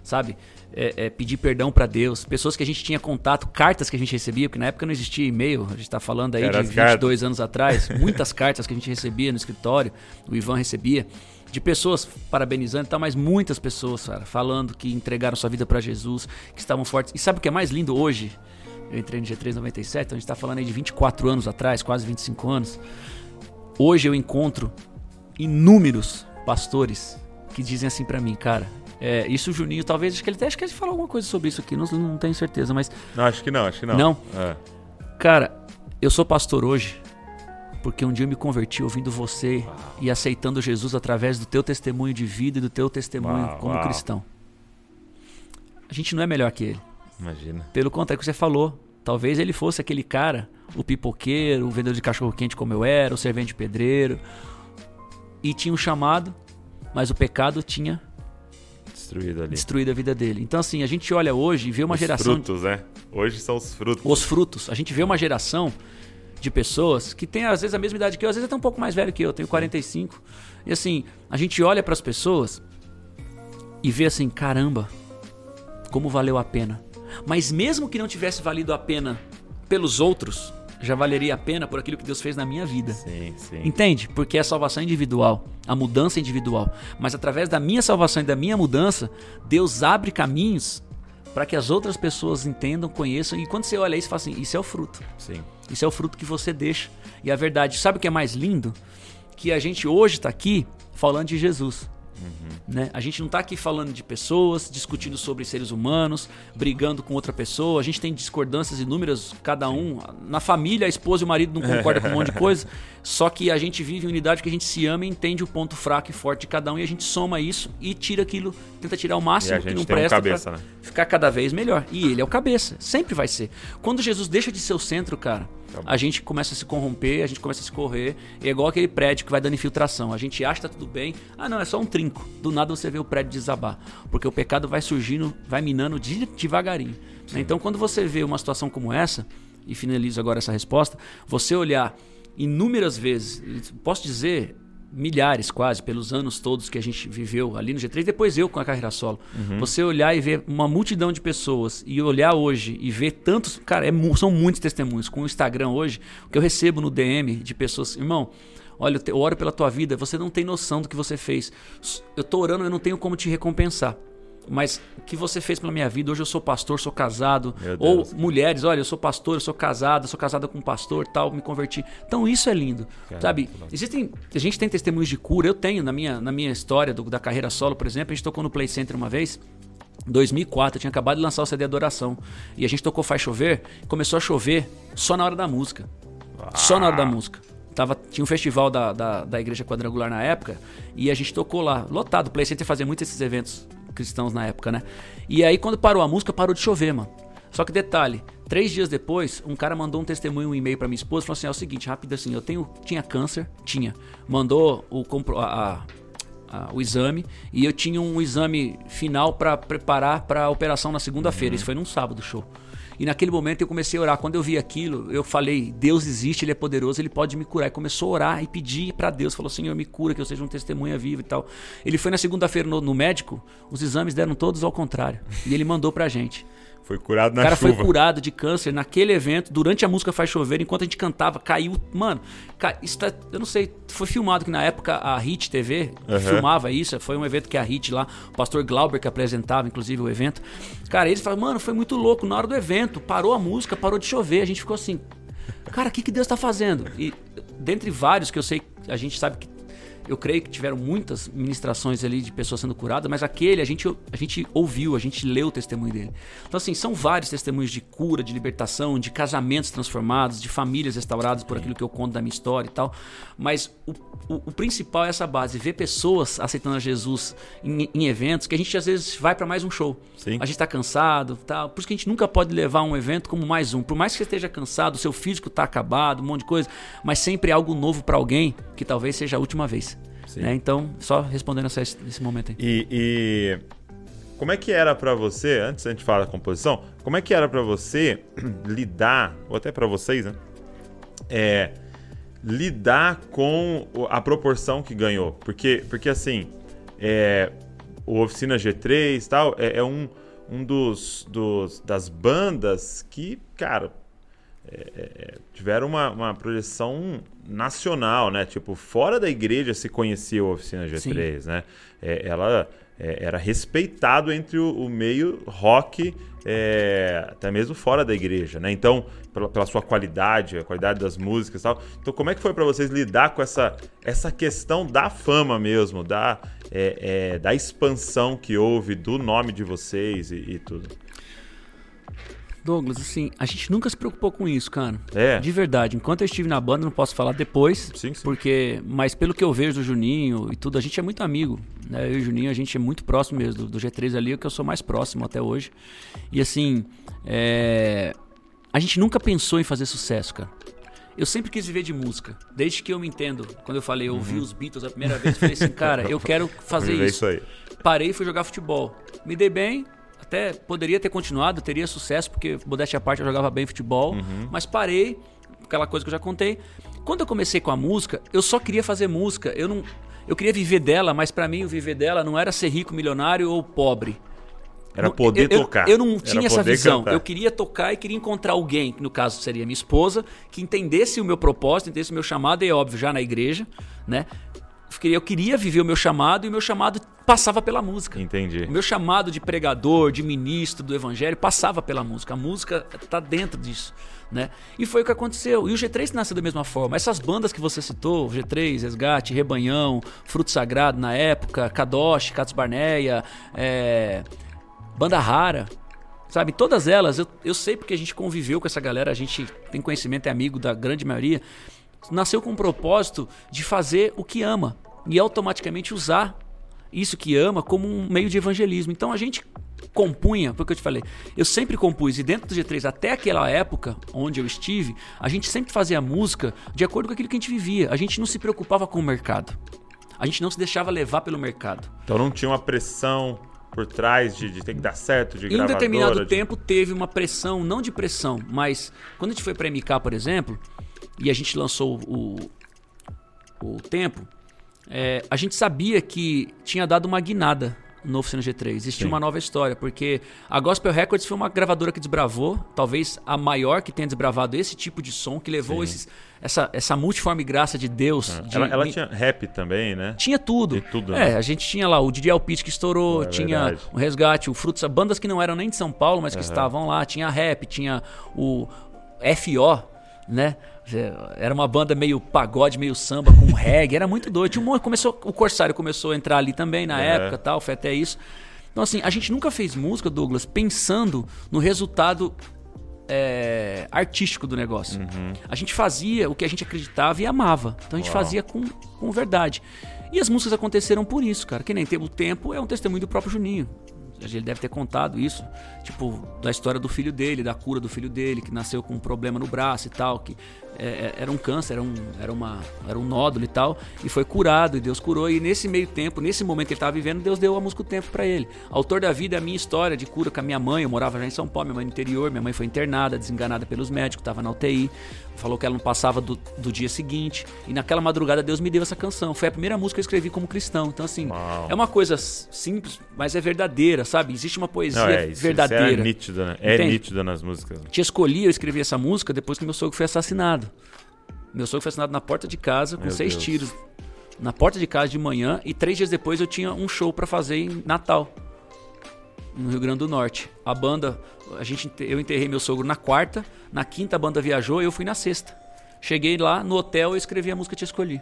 sabe? É, é, pedir perdão pra Deus, pessoas que a gente tinha contato, cartas que a gente recebia, porque na época não existia e-mail, a gente tá falando aí Era de as cartas. 22 anos atrás, muitas cartas que a gente recebia no escritório, o Ivan recebia, de pessoas parabenizando e tal, mas muitas pessoas, cara, falando que entregaram sua vida pra Jesus, que estavam fortes. E sabe o que é mais lindo hoje? Eu entrei no G3 97, então a gente tá falando aí de 24 anos atrás, quase 25 anos. Hoje eu encontro inúmeros pastores que dizem assim pra mim, cara. É, isso o Juninho, talvez, acho que ele até acho que ele falou alguma coisa sobre isso aqui, não, não tenho certeza, mas Não, acho que não, acho que não. Não? É. Cara, eu sou pastor hoje porque um dia eu me converti ouvindo você e aceitando Jesus através do teu testemunho de vida e do teu testemunho Uau, como uau. cristão. A gente não é melhor que ele. Imagina. Pelo contrário, é o que você falou. Talvez ele fosse aquele cara, o pipoqueiro, o vendedor de cachorro quente como eu era, o servente de pedreiro. E tinha um chamado, mas o pecado tinha Destruído ali. destruído a vida dele. Então, assim, a gente olha hoje e vê uma os geração frutos, né? Hoje são os frutos. os frutos. A gente vê uma geração de pessoas que tem às vezes a mesma idade que eu, às vezes até um pouco mais velho que eu, eu tenho 45. E assim, a gente olha para as pessoas e vê assim, caramba, como valeu a pena. Mas mesmo que não tivesse valido a pena pelos outros, já valeria a pena por aquilo que Deus fez na minha vida. Sim, sim. Entende? Porque é a salvação individual, a mudança individual. Mas através da minha salvação e da minha mudança, Deus abre caminhos para que as outras pessoas entendam, conheçam. E quando você olha isso, fala assim: isso é o fruto. Sim. Isso é o fruto que você deixa. E a verdade, sabe o que é mais lindo? Que a gente hoje está aqui falando de Jesus. Né? A gente não está aqui falando de pessoas, discutindo sobre seres humanos, brigando com outra pessoa. A gente tem discordâncias inúmeras, cada um. Na família, a esposa e o marido não concordam com um monte de coisa. Só que a gente vive em unidade que a gente se ama e entende o ponto fraco e forte de cada um. E a gente soma isso e tira aquilo, tenta tirar o máximo que não um presta cabeça, pra né? ficar cada vez melhor. E ele é o cabeça, sempre vai ser. Quando Jesus deixa de ser o centro, cara, a gente começa a se corromper, a gente começa a se correr. É igual aquele prédio que vai dando infiltração. A gente acha que tá tudo bem. Ah, não, é só um trinco. Do nada você vê o prédio desabar. Porque o pecado vai surgindo, vai minando devagarinho. Então, quando você vê uma situação como essa, e finalizo agora essa resposta, você olhar inúmeras vezes, posso dizer milhares quase, pelos anos todos que a gente viveu ali no G3, depois eu com a carreira solo. Uhum. Você olhar e ver uma multidão de pessoas e olhar hoje e ver tantos. Cara, é, são muitos testemunhos. Com o Instagram hoje, o que eu recebo no DM de pessoas, irmão. Olha, eu oro pela tua vida, você não tem noção do que você fez. Eu tô orando, eu não tenho como te recompensar mas o que você fez pela minha vida? Hoje eu sou pastor, sou casado. Ou mulheres, olha, eu sou pastor, eu sou casada, sou casada com um pastor, tal, me converti. Então isso é lindo, Caramba, sabe? Existem, a gente tem testemunhos de cura. Eu tenho na minha, na minha história do, da carreira solo, por exemplo, a gente tocou no Play Center uma vez. 2004, eu tinha acabado de lançar o CD Adoração. E a gente tocou Faz Chover, começou a chover só na hora da música. Ah. Só na hora da música. Tava, tinha um festival da, da, da Igreja Quadrangular na época e a gente tocou lá, lotado. O Play Center fazia muito esses eventos cristãos na época, né? E aí, quando parou a música, parou de chover, mano. Só que detalhe, três dias depois, um cara mandou um testemunho, um e-mail para minha esposa, falou assim: é o seguinte, rápido assim, eu tenho, tinha câncer, tinha, mandou o, a, a, o exame e eu tinha um exame final para preparar para a operação na segunda-feira. Uhum. Isso foi num sábado show. E naquele momento eu comecei a orar. Quando eu vi aquilo, eu falei: Deus existe, Ele é poderoso, Ele pode me curar. E começou a orar e pedir para Deus: falou, Senhor, me cura, que eu seja um testemunha vivo e tal. Ele foi na segunda-feira no, no médico, os exames deram todos ao contrário. E ele mandou pra gente. Foi curado na chuva. O cara chuva. foi curado de câncer naquele evento, durante a música Faz Chover, enquanto a gente cantava, caiu. Mano, isso tá, eu não sei, foi filmado que na época a Hit TV uhum. filmava isso. Foi um evento que a Hit lá, o pastor Glauber que apresentava, inclusive, o evento. Cara, eles falaram, mano, foi muito louco. Na hora do evento, parou a música, parou de chover. A gente ficou assim, cara, o que, que Deus tá fazendo? E dentre vários que eu sei, a gente sabe que eu creio que tiveram muitas ministrações ali de pessoas sendo curadas, mas aquele a gente, a gente ouviu, a gente leu o testemunho dele. Então, assim, são vários testemunhos de cura, de libertação, de casamentos transformados, de famílias restauradas por aquilo que eu conto da minha história e tal. Mas o, o, o principal é essa base, ver pessoas aceitando a Jesus em, em eventos que a gente às vezes vai para mais um show. Sim. A gente está cansado, tal. Por isso que a gente nunca pode levar um evento como mais um. Por mais que você esteja cansado, o seu físico está acabado, um monte de coisa, mas sempre algo novo para alguém que talvez seja a última vez. Né? Então, só respondendo essa, esse momento aí. E, e como é que era para você, antes a gente falar da composição, como é que era para você lidar, ou até para vocês, né? É, lidar com a proporção que ganhou. Porque, porque assim, é, o Oficina G3 tal, é, é um, um dos, dos, das bandas que, cara, é, é, tiveram uma, uma projeção nacional, né? Tipo, fora da igreja se conhecia a Oficina G3, Sim. né? É, ela é, era respeitado entre o, o meio rock, é, até mesmo fora da igreja, né? Então, pela, pela, sua qualidade, a qualidade das músicas e tal. Então, como é que foi para vocês lidar com essa, essa questão da fama mesmo, da, é, da expansão que houve do nome de vocês e, e tudo? Douglas, assim, a gente nunca se preocupou com isso, cara. É. De verdade. Enquanto eu estive na banda, não posso falar depois. Sim, sim. Porque, mas pelo que eu vejo do Juninho e tudo, a gente é muito amigo. Né? Eu e o Juninho, a gente é muito próximo mesmo. Do, do G3 ali, é o que eu sou mais próximo até hoje. E assim, é... a gente nunca pensou em fazer sucesso, cara. Eu sempre quis viver de música. Desde que eu me entendo. Quando eu falei, eu ouvi uhum. os Beatles a primeira vez, eu falei assim, cara, eu quero fazer isso. isso aí. Parei e fui jogar futebol. Me dei bem, até poderia ter continuado, teria sucesso, porque, modéstia à parte, eu jogava bem futebol, uhum. mas parei, aquela coisa que eu já contei. Quando eu comecei com a música, eu só queria fazer música. Eu não. Eu queria viver dela, mas para mim o viver dela não era ser rico, milionário ou pobre. Era poder eu, tocar. Eu, eu não tinha essa visão. Cantar. Eu queria tocar e queria encontrar alguém, que no caso seria minha esposa, que entendesse o meu propósito, entendesse o meu chamado, e é óbvio, já na igreja, né? Eu queria viver o meu chamado e o meu chamado passava pela música. Entendi. O meu chamado de pregador, de ministro do evangelho passava pela música. A música está dentro disso. Né? E foi o que aconteceu. E o G3 nasceu da mesma forma. Essas bandas que você citou, G3, Resgate, Rebanhão, Fruto Sagrado na época, Kadosh, Catos Barneia, é... Banda Rara, sabe? Todas elas, eu, eu sei porque a gente conviveu com essa galera, a gente tem conhecimento, é amigo da grande maioria. Nasceu com o propósito de fazer o que ama e automaticamente usar isso que ama como um meio de evangelismo. Então a gente compunha, porque eu te falei, eu sempre compus, e dentro do G3, até aquela época onde eu estive, a gente sempre fazia música de acordo com aquilo que a gente vivia. A gente não se preocupava com o mercado. A gente não se deixava levar pelo mercado. Então não tinha uma pressão por trás de, de ter que dar certo, de Em um determinado de... tempo teve uma pressão, não de pressão, mas quando a gente foi para MK, por exemplo, e a gente lançou o, o Tempo, é, a gente sabia que tinha dado uma guinada no Oficina G3. Existia Sim. uma nova história, porque a Gospel Records foi uma gravadora que desbravou, talvez a maior que tenha desbravado esse tipo de som, que levou esses, essa, essa multiforme graça de Deus. É. De, ela, ela tinha rap também, né? Tinha tudo. tudo é, né? a gente tinha lá o Didi Alpite que estourou, é, tinha verdade. o Resgate, o Frutos, bandas que não eram nem de São Paulo, mas que uhum. estavam lá. Tinha rap, tinha o FO, né? Era uma banda meio pagode, meio samba, com reggae, era muito doido. Um, começou, o Corsário começou a entrar ali também na é. época, tal, foi até isso. Então, assim, a gente nunca fez música, Douglas, pensando no resultado é, artístico do negócio. Uhum. A gente fazia o que a gente acreditava e amava. Então a gente Uau. fazia com, com verdade. E as músicas aconteceram por isso, cara. Que nem o tempo é um testemunho do próprio Juninho. Ele deve ter contado isso, tipo, da história do filho dele, da cura do filho dele, que nasceu com um problema no braço e tal, que é, é, era um câncer, era um, era, uma, era um nódulo e tal, e foi curado, e Deus curou. E nesse meio tempo, nesse momento que ele estava vivendo, Deus deu a música o tempo para ele. Autor da vida é a minha história de cura com a minha mãe. Eu morava já em São Paulo, minha mãe no interior, minha mãe foi internada, desenganada pelos médicos, estava na UTI. Falou que ela não passava do, do, dia seguinte. E naquela madrugada Deus me deu essa canção. Foi a primeira música que eu escrevi como cristão. Então, assim, Uau. é uma coisa simples, mas é verdadeira, sabe? Existe uma poesia não, é, isso, verdadeira. Isso é nítida, né? É nítida nas músicas. Te escolhi, eu escrevi essa música depois que meu sogro foi assassinado. Meu sogro foi assassinado na porta de casa com Meu seis Deus. tiros. Na porta de casa de manhã e três dias depois eu tinha um show para fazer em Natal, no Rio Grande do Norte. A banda, a gente, eu enterrei meu sogro na quarta, na quinta a banda viajou e eu fui na sexta. Cheguei lá no hotel e escrevi a música que te escolhi.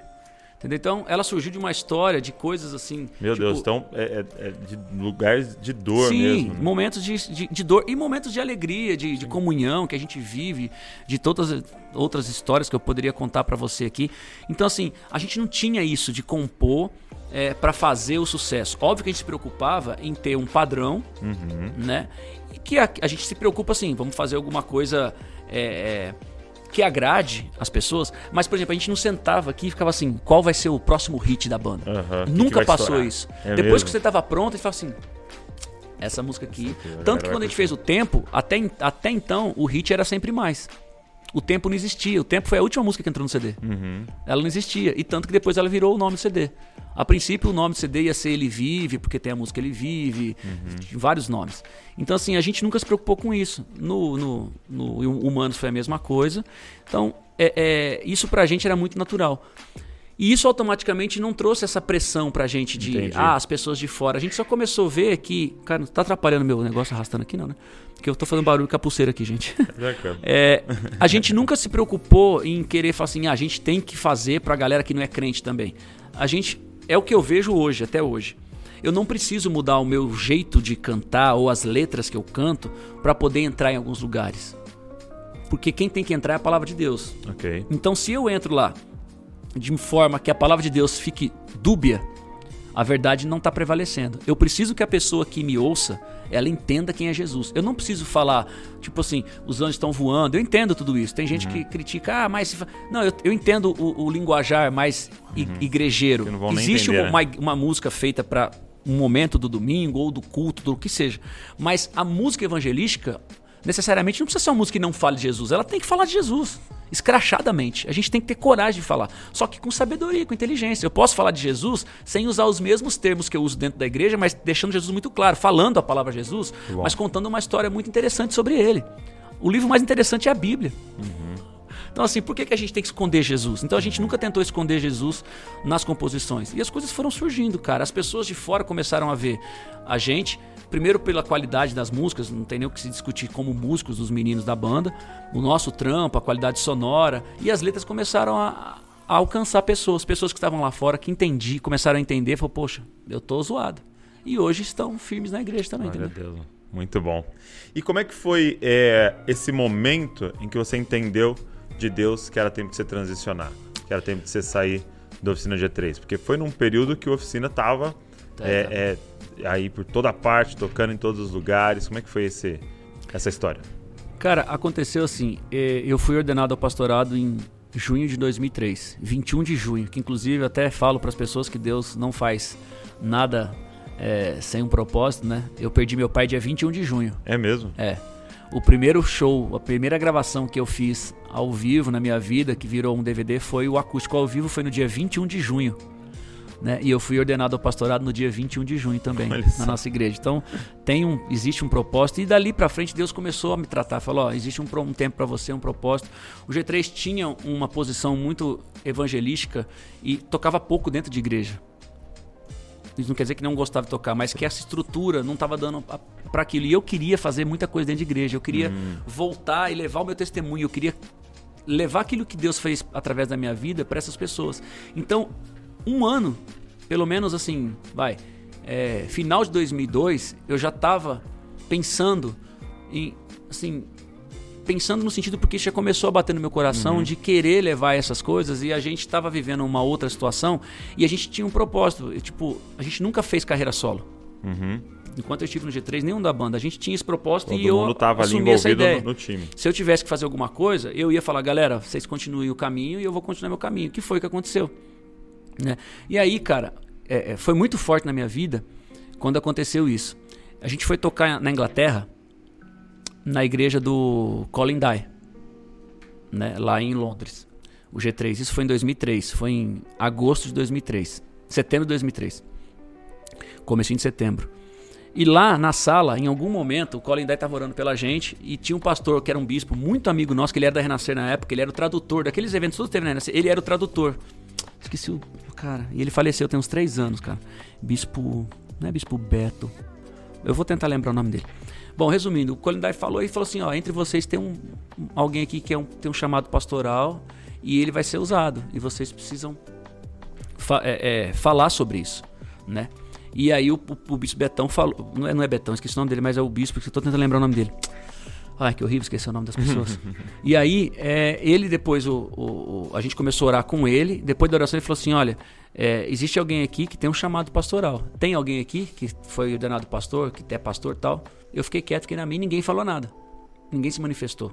Entendeu? Então, ela surgiu de uma história, de coisas assim. Meu tipo, Deus, então é, é, é, de lugares de dor sim, mesmo. Sim, né? momentos de, de, de, dor e momentos de alegria, de, de, comunhão que a gente vive, de todas as outras histórias que eu poderia contar para você aqui. Então, assim, a gente não tinha isso de compor é, para fazer o sucesso. Óbvio que a gente se preocupava em ter um padrão, uhum. né? E que a, a, gente se preocupa assim, vamos fazer alguma coisa. É, é que agrade as pessoas, mas, por exemplo, a gente não sentava aqui e ficava assim, qual vai ser o próximo hit da banda? Uhum, Nunca que passou estourar? isso. É Depois mesmo? que você estava pronto, a gente fala assim, essa música aqui. Tanto que quando a gente fez o tempo, até, até então, o hit era sempre mais. O tempo não existia. O tempo foi a última música que entrou no CD. Uhum. Ela não existia. E tanto que depois ela virou o nome do CD. A princípio, o nome do CD ia ser Ele Vive, porque tem a música Ele Vive, uhum. vários nomes. Então, assim, a gente nunca se preocupou com isso. No, no, no Humanos foi a mesma coisa. Então, é, é, isso pra gente era muito natural. E isso automaticamente não trouxe essa pressão pra gente de, Entendi. ah, as pessoas de fora. A gente só começou a ver que. Cara, não tá atrapalhando meu negócio arrastando aqui, não, né? Porque eu tô fazendo barulho com a pulseira aqui, gente. é, a gente nunca se preocupou em querer falar assim, ah, a gente tem que fazer pra galera que não é crente também. A gente. É o que eu vejo hoje, até hoje. Eu não preciso mudar o meu jeito de cantar ou as letras que eu canto para poder entrar em alguns lugares. Porque quem tem que entrar é a palavra de Deus. Okay. Então, se eu entro lá de forma que a palavra de Deus fique dúbia, a verdade não está prevalecendo. Eu preciso que a pessoa que me ouça, ela entenda quem é Jesus. Eu não preciso falar, tipo assim, os anjos estão voando. Eu entendo tudo isso. Tem gente uhum. que critica, ah, mas. Não, eu, eu entendo o, o, linguajar mais uhum. igrejeiro. Existe entender, uma, né? uma música feita para um momento do domingo ou do culto, do que seja. Mas a música evangelística, necessariamente, não precisa ser uma música que não fale de Jesus. Ela tem que falar de Jesus escrachadamente. A gente tem que ter coragem de falar, só que com sabedoria, com inteligência. Eu posso falar de Jesus sem usar os mesmos termos que eu uso dentro da igreja, mas deixando Jesus muito claro, falando a palavra Jesus, Bom. mas contando uma história muito interessante sobre ele. O livro mais interessante é a Bíblia. Uhum. Então, assim, por que, que a gente tem que esconder Jesus? Então, a gente nunca tentou esconder Jesus nas composições. E as coisas foram surgindo, cara. As pessoas de fora começaram a ver a gente Primeiro pela qualidade das músicas, não tem nem o que se discutir como músicos dos meninos da banda, o nosso trampo, a qualidade sonora, e as letras começaram a, a alcançar pessoas, pessoas que estavam lá fora, que entendi, começaram a entender, falou, poxa, eu tô zoado. E hoje estão firmes na igreja também. Olha Deus, muito bom. E como é que foi é, esse momento em que você entendeu de Deus que era tempo de você transicionar, que era tempo de você sair da oficina G3? Porque foi num período que a oficina estava Tá, é, é, aí por toda parte, tocando em todos os lugares. Como é que foi esse, essa história? Cara, aconteceu assim. eh, Eu fui ordenado ao pastorado em junho de 2003, 21 de junho, que inclusive eu até falo para as pessoas que Deus não faz nada eh, sem um propósito, né? Eu perdi meu pai dia 21 de junho. É mesmo? É. O primeiro show, a primeira gravação que eu fiz ao vivo na minha vida, que virou um DVD, foi o acústico ao vivo, foi no dia 21 de junho. Né? E eu fui ordenado ao pastorado no dia 21 de junho também, na nossa igreja. Então, tem um, existe um propósito. E dali pra frente, Deus começou a me tratar. Falou: ó, existe um, um tempo pra você, um propósito. O G3 tinha uma posição muito evangelística e tocava pouco dentro de igreja. Isso não quer dizer que não gostava de tocar, mas que essa estrutura não estava dando para aquilo. E eu queria fazer muita coisa dentro de igreja. Eu queria voltar e levar o meu testemunho. Eu queria levar aquilo que Deus fez através da minha vida para essas pessoas. Então, um ano, pelo menos assim, vai, é, final de 2002, eu já estava pensando em, assim, pensando no sentido porque já começou a bater no meu coração de querer levar essas coisas e a gente estava vivendo uma outra situação e a gente tinha um propósito. Tipo, a gente nunca fez carreira solo. Uhum. Enquanto eu estive no G3, nenhum da banda. A gente tinha esse propósito Todo e eu mundo tava ali essa envolvido ideia. no, no time. Se eu tivesse que fazer alguma coisa, eu ia falar, galera, vocês continuem o caminho e eu vou continuar meu caminho. Que foi o que aconteceu. Né? E aí, cara, é, é, foi muito forte na minha vida quando aconteceu isso. A gente foi tocar na Inglaterra, na igreja do Colin Dye, né? lá em Londres. O G3. Isso foi em 2003. Foi em agosto de 2003. Setembro de 2003. Comecinho de setembro. E lá na sala, em algum momento, o Colin Dye estava orando pela gente e tinha um pastor que era um bispo muito amigo nosso, que ele era da Renascer na época, ele era o tradutor daqueles eventos, todos teve na Renascer, ele era o tradutor. Esqueci o cara. E ele faleceu tem uns três anos, cara. Bispo. Não é Bispo Beto. Eu vou tentar lembrar o nome dele. Bom, resumindo, o Colin Dye falou e falou assim: ó, entre vocês tem um alguém aqui que é um, tem um chamado pastoral e ele vai ser usado. E vocês precisam fa- é, é, falar sobre isso, né? E aí o, o, o bispo Betão falou, não é, não é Betão, esqueci o nome dele, mas é o bispo, que eu tô tentando lembrar o nome dele. Ai, que horrível esquecer o nome das pessoas. e aí, é, ele depois, o, o- a gente começou a orar com ele. Depois da oração, ele falou assim: Olha, é, existe alguém aqui que tem um chamado pastoral. Tem alguém aqui que foi ordenado pastor, que é pastor e tal? Eu fiquei quieto, fiquei na minha, ninguém falou nada. Ninguém se manifestou.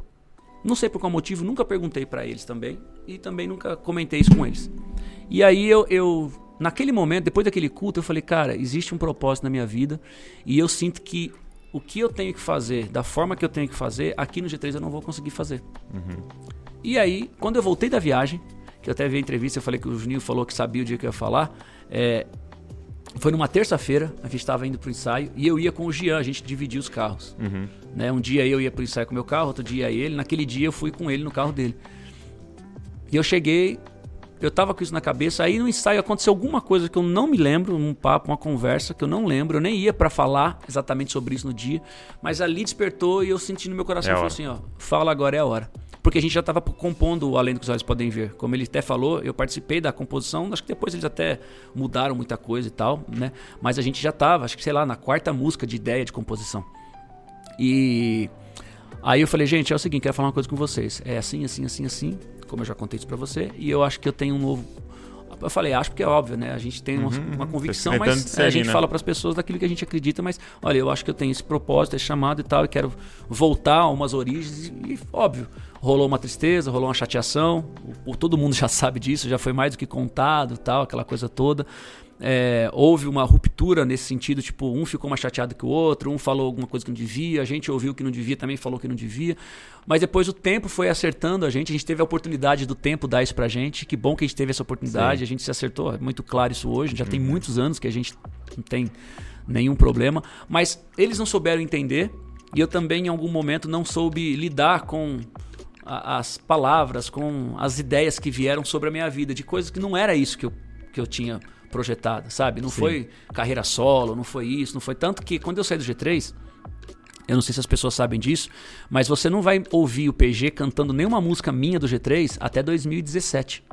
Não sei por qual motivo, nunca perguntei pra eles também. E também nunca comentei isso com eles. E aí eu, eu, naquele momento, depois daquele culto, eu falei, cara, existe um propósito na minha vida. E eu sinto que o que eu tenho que fazer, da forma que eu tenho que fazer, aqui no G3 eu não vou conseguir fazer. E aí, quando eu voltei da viagem, que eu até vi a entrevista, eu falei que o Juninho falou que sabia o dia que eu ia falar. é, foi numa terça-feira, a gente estava indo pro ensaio, e eu ia com o Jean, a gente dividia os carros. Né? Um dia eu ia pro ensaio com o meu carro, outro dia ele. Naquele dia eu fui com ele no carro dele. E eu cheguei, eu tava com isso na cabeça, aí no ensaio aconteceu alguma coisa que eu não me lembro, um papo, uma conversa que eu não lembro, eu nem ia pra falar exatamente sobre isso no dia, mas ali despertou e eu senti no meu coração, É assim, ó, fala agora é a hora. Porque a gente já tava compondo o Além do que os olhos podem ver. Como ele até falou, eu participei da composição, acho que depois eles até mudaram muita coisa e tal, né? Mas a gente já tava, acho que sei lá, na quarta música de ideia de composição. E aí eu falei, gente, é o seguinte, quero falar uma coisa com vocês. É assim, assim, assim, assim, como eu já contei isso pra você, e eu acho que eu tenho um novo. Eu falei, acho porque é óbvio, né? A gente tem uma, uma convicção, mas é, a seguir, gente né? fala pras pessoas daquilo que a gente acredita, mas olha, eu acho que eu tenho esse propósito, esse chamado e tal, e quero voltar a umas origens. E, e, óbvio, rolou uma tristeza, rolou uma chateação, o, o- todo mundo já sabe disso, já foi mais do que contado, tal, aquela coisa toda. É, houve uma ruptura nesse sentido, tipo, um ficou mais chateado que o outro, um falou alguma coisa que não devia, a gente ouviu que não devia, também falou que não devia. Mas depois o tempo foi acertando a gente, a gente teve a oportunidade do tempo dar isso pra gente. Que bom que a gente teve essa oportunidade, a gente se acertou, é muito claro isso hoje, já tem muitos anos que a gente não tem nenhum problema. Mas eles não souberam entender e eu também em algum momento não soube lidar com a- as palavras, com as ideias que vieram sobre a minha vida, de coisas que não era isso que eu, que eu tinha projetado, sabe? Não foi carreira solo, não foi isso, não foi tanto que quando eu saí do G3, eu não sei se as pessoas sabem disso, mas você não vai ouvir o PG cantando nenhuma música minha do G3 até 2017.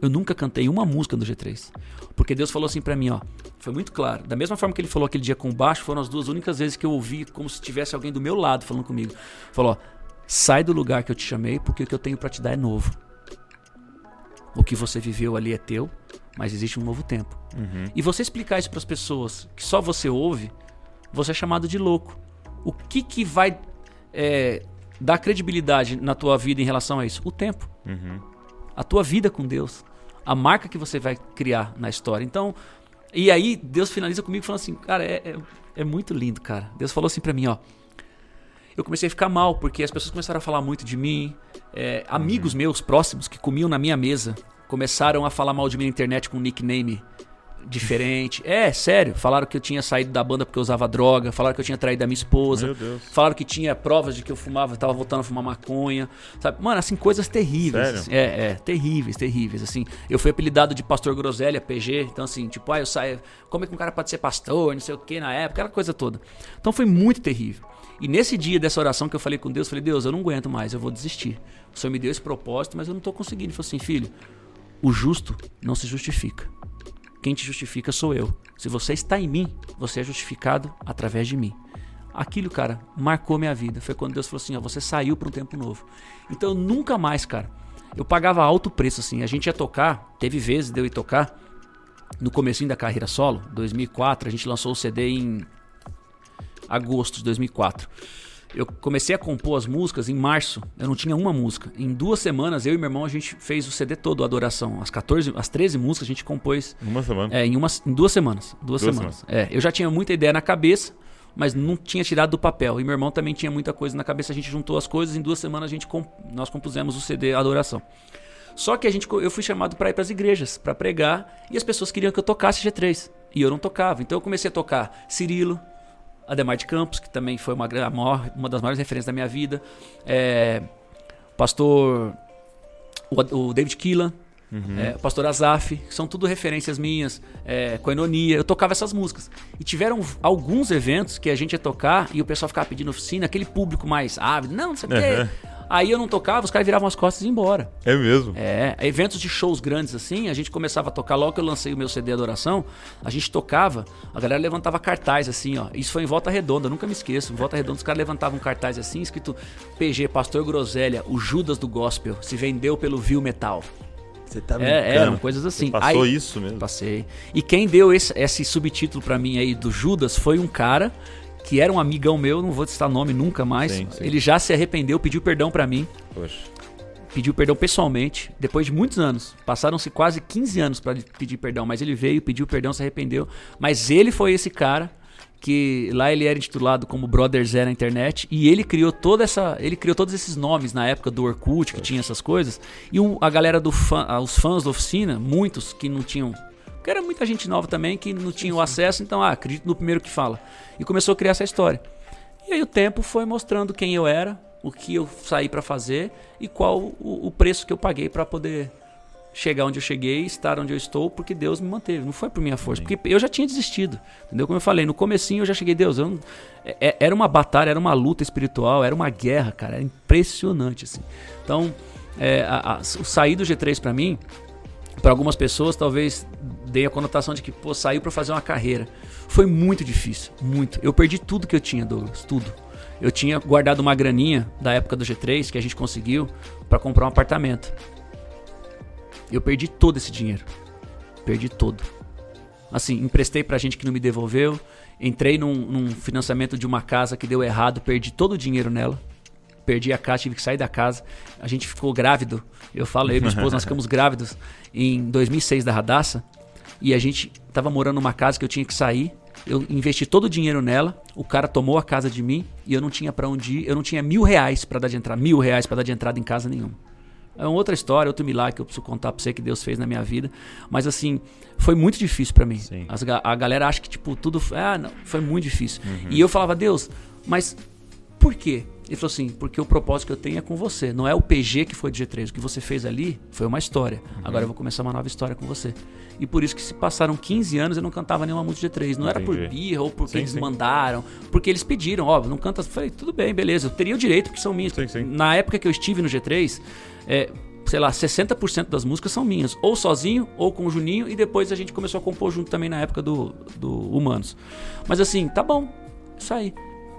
Eu nunca cantei uma música do G3. Porque Deus falou assim pra mim, ó. Foi muito claro. Da mesma forma que ele falou aquele dia com o baixo, foram as duas únicas vezes que eu ouvi como se tivesse alguém do meu lado falando comigo. Falou, ó, sai do lugar que eu te chamei, porque o que eu tenho pra te dar é novo. O que você viveu ali é teu, mas existe um novo tempo. Uhum. E você explicar isso para as pessoas que só você ouve, você é chamado de louco. O que, que vai é, dar credibilidade na tua vida em relação a isso? O tempo. Uhum. A tua vida com Deus. A marca que você vai criar na história. Então, e aí Deus finaliza comigo falando assim, cara, é, é, é muito lindo, cara. Deus falou assim para mim, ó. Eu comecei a ficar mal, porque as pessoas começaram a falar muito de mim. É, amigos meus próximos que comiam na minha mesa começaram a falar mal de mim na internet com um nickname diferente. É, sério. Falaram que eu tinha saído da banda porque eu usava droga. Falaram que eu tinha traído a minha esposa. Meu Deus. Falaram que tinha provas de que eu fumava, tava voltando a fumar maconha. Sabe? Mano, assim, coisas terríveis. Sério? assim. é, é, terríveis, terríveis. Assim, eu fui apelidado de pastor groselha, PG. Então, assim, tipo, ah, eu saio. Como é que um cara pode ser pastor? Não sei o que na época, aquela coisa toda. Então foi muito terrível. E nesse dia dessa oração que eu falei com Deus, eu falei, Deus, eu não aguento mais, eu vou desistir. O Senhor me deu esse propósito, mas eu não tô conseguindo. Ele falou assim, filho, o justo não se justifica. Quem te justifica sou eu. Se você está em mim, você é justificado através de mim. Aquilo, cara, marcou minha vida. Foi quando Deus falou assim: ó, você saiu para um tempo novo. Então nunca mais, cara. Eu pagava alto preço, assim. A gente ia tocar, teve vezes de eu ir tocar. No comecinho da carreira solo, 2004, a gente lançou o CD em agosto de 2004. Eu comecei a compor as músicas em março. Eu não tinha uma música. Em duas semanas, eu e meu irmão, a gente fez o CD todo, Adoração. As 14, as 13 músicas a gente compôs Uma semana. é, em, em duas semanas. Duas, Duas semanas. É, eu já tinha muita ideia na cabeça, mas não tinha tirado do papel. E meu irmão também tinha muita coisa na cabeça. A gente juntou as coisas. Em duas semanas a gente comp- nós compusemos o CD Adoração. Só que a gente, eu fui chamado para ir para as igrejas, para pregar, e as pessoas queriam que eu tocasse G3. E eu não tocava. Então eu comecei a tocar Cirilo, Ademar de Campos, que também foi uma, maior- uma das maiores referências da minha vida. É, pastor. O, o David Keelan. é, o Pastor Azaf, são tudo referências minhas, é, Coenonia, eu tocava essas músicas. E tiveram alguns eventos que a gente ia tocar e o pessoal ficava pedindo oficina, aquele público mais ávido, não, não sei o Aham. quê. Aí eu não tocava, os caras viravam as costas e iam embora. É mesmo? É, eventos de shows grandes assim, a gente começava a tocar logo que eu lancei o meu CD Adoração, a gente tocava, a galera levantava cartaz assim, ó. Isso foi em Volta Redonda, nunca me esqueço. Em Volta Redonda os caras levantavam cartaz assim, escrito PG Pastor Groselha, o Judas do Gospel, se vendeu pelo Vil Metal. Você tá É, eram coisas assim. Passou Aí- isso mesmo. Passei. E quem deu esse, esse subtítulo pra mim aí do Judas foi um cara que era um amigão meu, não vou citar nome nunca mais. Sim, sim. Ele já se arrependeu, pediu perdão pra mim Poxa. pediu perdão pessoalmente, depois de muitos anos. Passaram-se quase 15 anos para pedir perdão, mas ele veio, pediu perdão, se arrependeu. Mas ele foi esse cara que lá ele era intitulado como Brother Zé na internet e ele criou toda essa, ele criou todos esses nomes na época do Orkut que tinha essas coisas e a galera do fã, ah, os fãs da oficina, muitos que não tinham porque era muita gente nova também que não tinha o acesso, então, ah, acredito no primeiro que fala. E começou a criar essa história. E aí o tempo foi mostrando quem eu era, o que eu saí pra fazer e qual o, o preço que eu paguei pra poder chegar onde eu cheguei, estar onde eu estou, porque Deus me manteve. Não foi por minha força, porque eu já tinha desistido. Entendeu? Como eu falei, no comecinho eu já cheguei, Deus, eu não- é- é- era uma batalha, era uma luta espiritual, era uma guerra, cara, era impressionante assim. Então, é, a- a- o sair do G3 pra mim, para algumas pessoas talvez dê a conotação de que pô, saiu para fazer uma carreira. Foi muito difícil, muito. Eu perdi tudo que eu tinha, Douglas, tudo. Eu tinha guardado uma graninha da época do G3 que a gente conseguiu para comprar um apartamento. Eu perdi todo esse dinheiro. Perdi todo. Assim, emprestei pra gente que não me devolveu. Entrei num, num financiamento de uma casa que deu errado, perdi todo o dinheiro nela. Perdi a casa, tive que sair da casa. A gente ficou grávido. Eu falo, eu e minha esposa, nós ficamos grávidos em 2006 da Radassa. E a gente tava morando numa casa que eu tinha que sair. Eu investi todo o dinheiro nela. O cara tomou a casa de mim e eu não tinha pra onde ir. Eu não tinha mil reais pra dar de entrada. Mil reais pra dar de entrada em casa nenhuma. É uma outra história, outro milagre que eu preciso contar pra você que Deus fez na minha vida. Mas assim, foi muito difícil pra mim. As a galera acha que, tipo, tudo. Ah, não, foi muito difícil. E eu falava, Deus, mas por quê? Ele falou assim, porque o propósito que eu tenho é com você. Não é o PG que foi de G3. O que você fez ali foi uma história. Agora eu vou começar uma nova história com você. E por isso que se passaram 15 anos eu não cantava nenhuma música de G3. Não era por Entendi. birra ou porque Sim, eles sim. mandaram. Porque eles pediram, ó, não canta. Eu falei, tudo bem, beleza. Eu teria o direito porque são minhas. Sim. Na época que eu estive no G3, é, sei lá, 60% das músicas são minhas. Ou sozinho, ou com o Juninho. E depois a gente começou a compor junto também na época do, do Humanos. Mas assim, tá bom. Isso aí.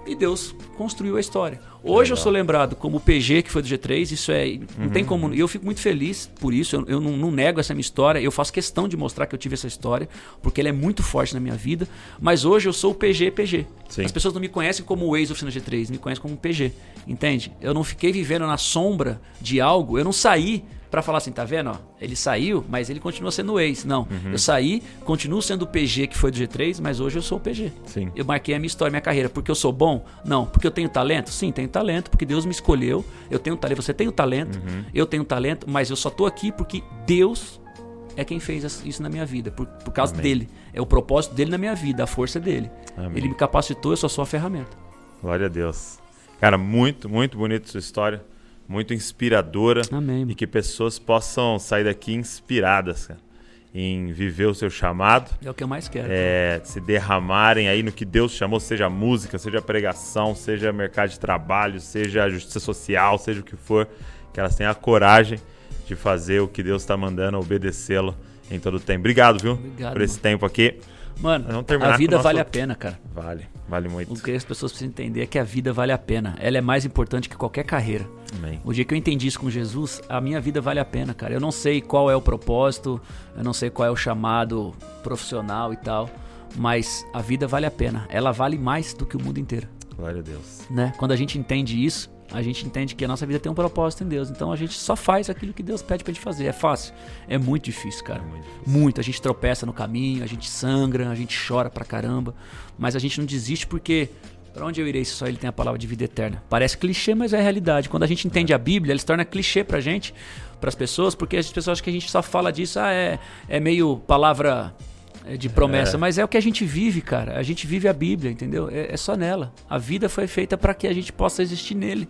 E Deus construiu a história. Hoje eu sou lembrado como o PG que foi do G3, isso é. Não Uhum. tem como. E eu fico muito feliz por isso, eu, eu não, não nego essa minha história, eu faço questão de mostrar que eu tive essa história, porque ela é muito forte na minha vida. Mas hoje eu sou o PG PG. Sim. As pessoas não me conhecem como o ex-oficina G3, me conhecem como PG. Entende? Eu não fiquei vivendo na sombra de algo, eu não saí pra falar assim, tá vendo? Ó, ele saiu, mas ele continua sendo o ex. Não. Uhum. Eu saí, continuo sendo o PG que foi do G3, mas hoje eu sou o PG. Sim. Eu marquei a minha história, minha carreira. Porque eu sou bom? Não. Porque eu tenho talento? Sim, tenho talento, porque Deus me escolheu. Eu tenho talento. Você tem o talento, Uhum. eu tenho talento, mas eu só tô aqui porque Deus é quem fez isso na minha vida. Por, por causa Amém. dele. É o propósito dele na minha vida, a força dele. Amém. Ele me capacitou, eu só sou a ferramenta. Glória a Deus. Cara, muito, muito bonita sua história. Muito inspiradora. Amém. E que pessoas possam sair daqui inspiradas, cara, em viver o seu chamado. É o que eu mais quero. é, se derramarem aí no que Deus chamou, seja música, seja pregação, seja mercado de trabalho, seja justiça social, seja o que for, que elas tenham a coragem de fazer o que Deus está mandando, obedecê-lo em todo o tempo. Obrigado, viu? Obrigado, por esse tempo aqui. Mano, a vida nosso- vale a pena, cara. Vale, vale muito. O que as pessoas precisam entender é que a vida vale a pena. Ela é mais importante que qualquer carreira. Amém. O dia que eu entendi isso com Jesus, a minha vida vale a pena, cara. Eu não sei qual é o propósito, eu não sei qual é o chamado profissional e tal, mas a vida vale a pena. Ela vale mais do que o mundo inteiro, Glória a Deus. né? Quando a gente entende isso, a gente entende que a nossa vida tem um propósito em Deus. Então a gente só faz aquilo que Deus pede pra gente fazer. É fácil? É muito difícil, cara. É muito difícil. Muito. A gente tropeça no caminho, a gente sangra, a gente chora pra caramba, mas a gente não desiste porque Pra onde eu irei se só ele tem a palavra de vida eterna? Parece clichê, mas é a realidade. Quando a gente entende a Bíblia, ela se torna clichê pra gente, pras pessoas, porque as pessoas acham que a gente só fala disso, ah, é, é meio palavra é, de promessa, É. mas é o que a gente vive, cara. A gente vive a Bíblia, entendeu? É, é só nela. A vida foi feita para que a gente possa existir nele.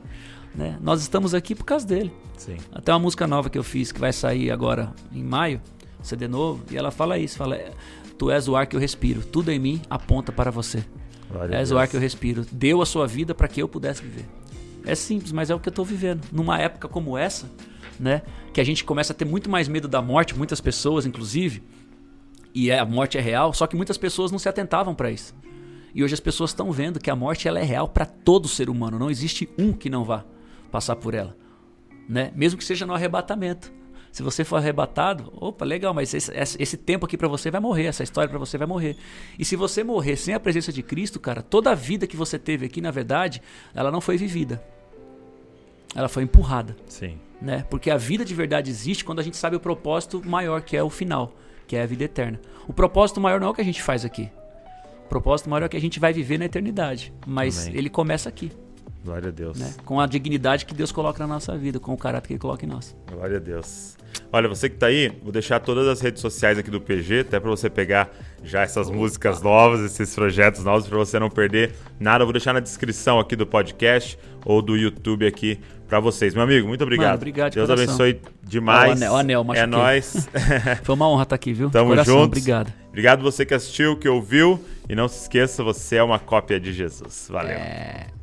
Né? Nós estamos aqui por causa dele. Sim. Até uma música nova que eu fiz que vai sair agora em maio, CD novo, e ela fala isso, fala: "Tu és o ar que eu respiro, tudo em mim aponta para você. Glória És o ar que eu respiro, deu a sua vida para que eu pudesse viver." É simples, mas é o que eu tô vivendo. Numa época como essa, né, que a gente começa a ter muito mais medo da morte, muitas pessoas inclusive, e é- a morte é real, só que muitas pessoas não se atentavam para isso. E hoje as pessoas estão vendo que a morte ela é real para todo ser humano, não existe um que não vá passar por ela né? Mesmo que seja no arrebatamento. Se você for arrebatado, opa, legal, mas esse, esse- tempo aqui pra você vai morrer, essa história pra você vai morrer. E se você morrer sem a presença de Cristo, cara, toda a vida que você teve aqui, na verdade, ela não foi vivida. Ela foi empurrada, Sim. né? Porque a vida de verdade existe quando a gente sabe o propósito maior, que é o final, que é a vida eterna. O propósito maior não é o que a gente faz aqui. O propósito maior é o que a gente vai viver na eternidade, mas Amém. ele começa aqui, Glória a Deus. né? Com a dignidade que Deus coloca na nossa vida, com o caráter que ele coloca em nós. Glória a Deus. Olha, você que tá aí, vou deixar todas as redes sociais aqui do PG, até para você pegar já essas músicas novas, esses projetos novos, para você não perder nada. Eu vou deixar na descrição aqui do podcast ou do YouTube aqui para vocês. Meu amigo, muito obrigado. Mano, obrigado de Deus coração. abençoe demais. O anel, o anel, é nóis. Foi uma honra estar aqui, viu? Tamo Coração, juntos. Obrigado. Obrigado você que assistiu, que ouviu. E não se esqueça, você é uma cópia de Jesus. Valeu. É.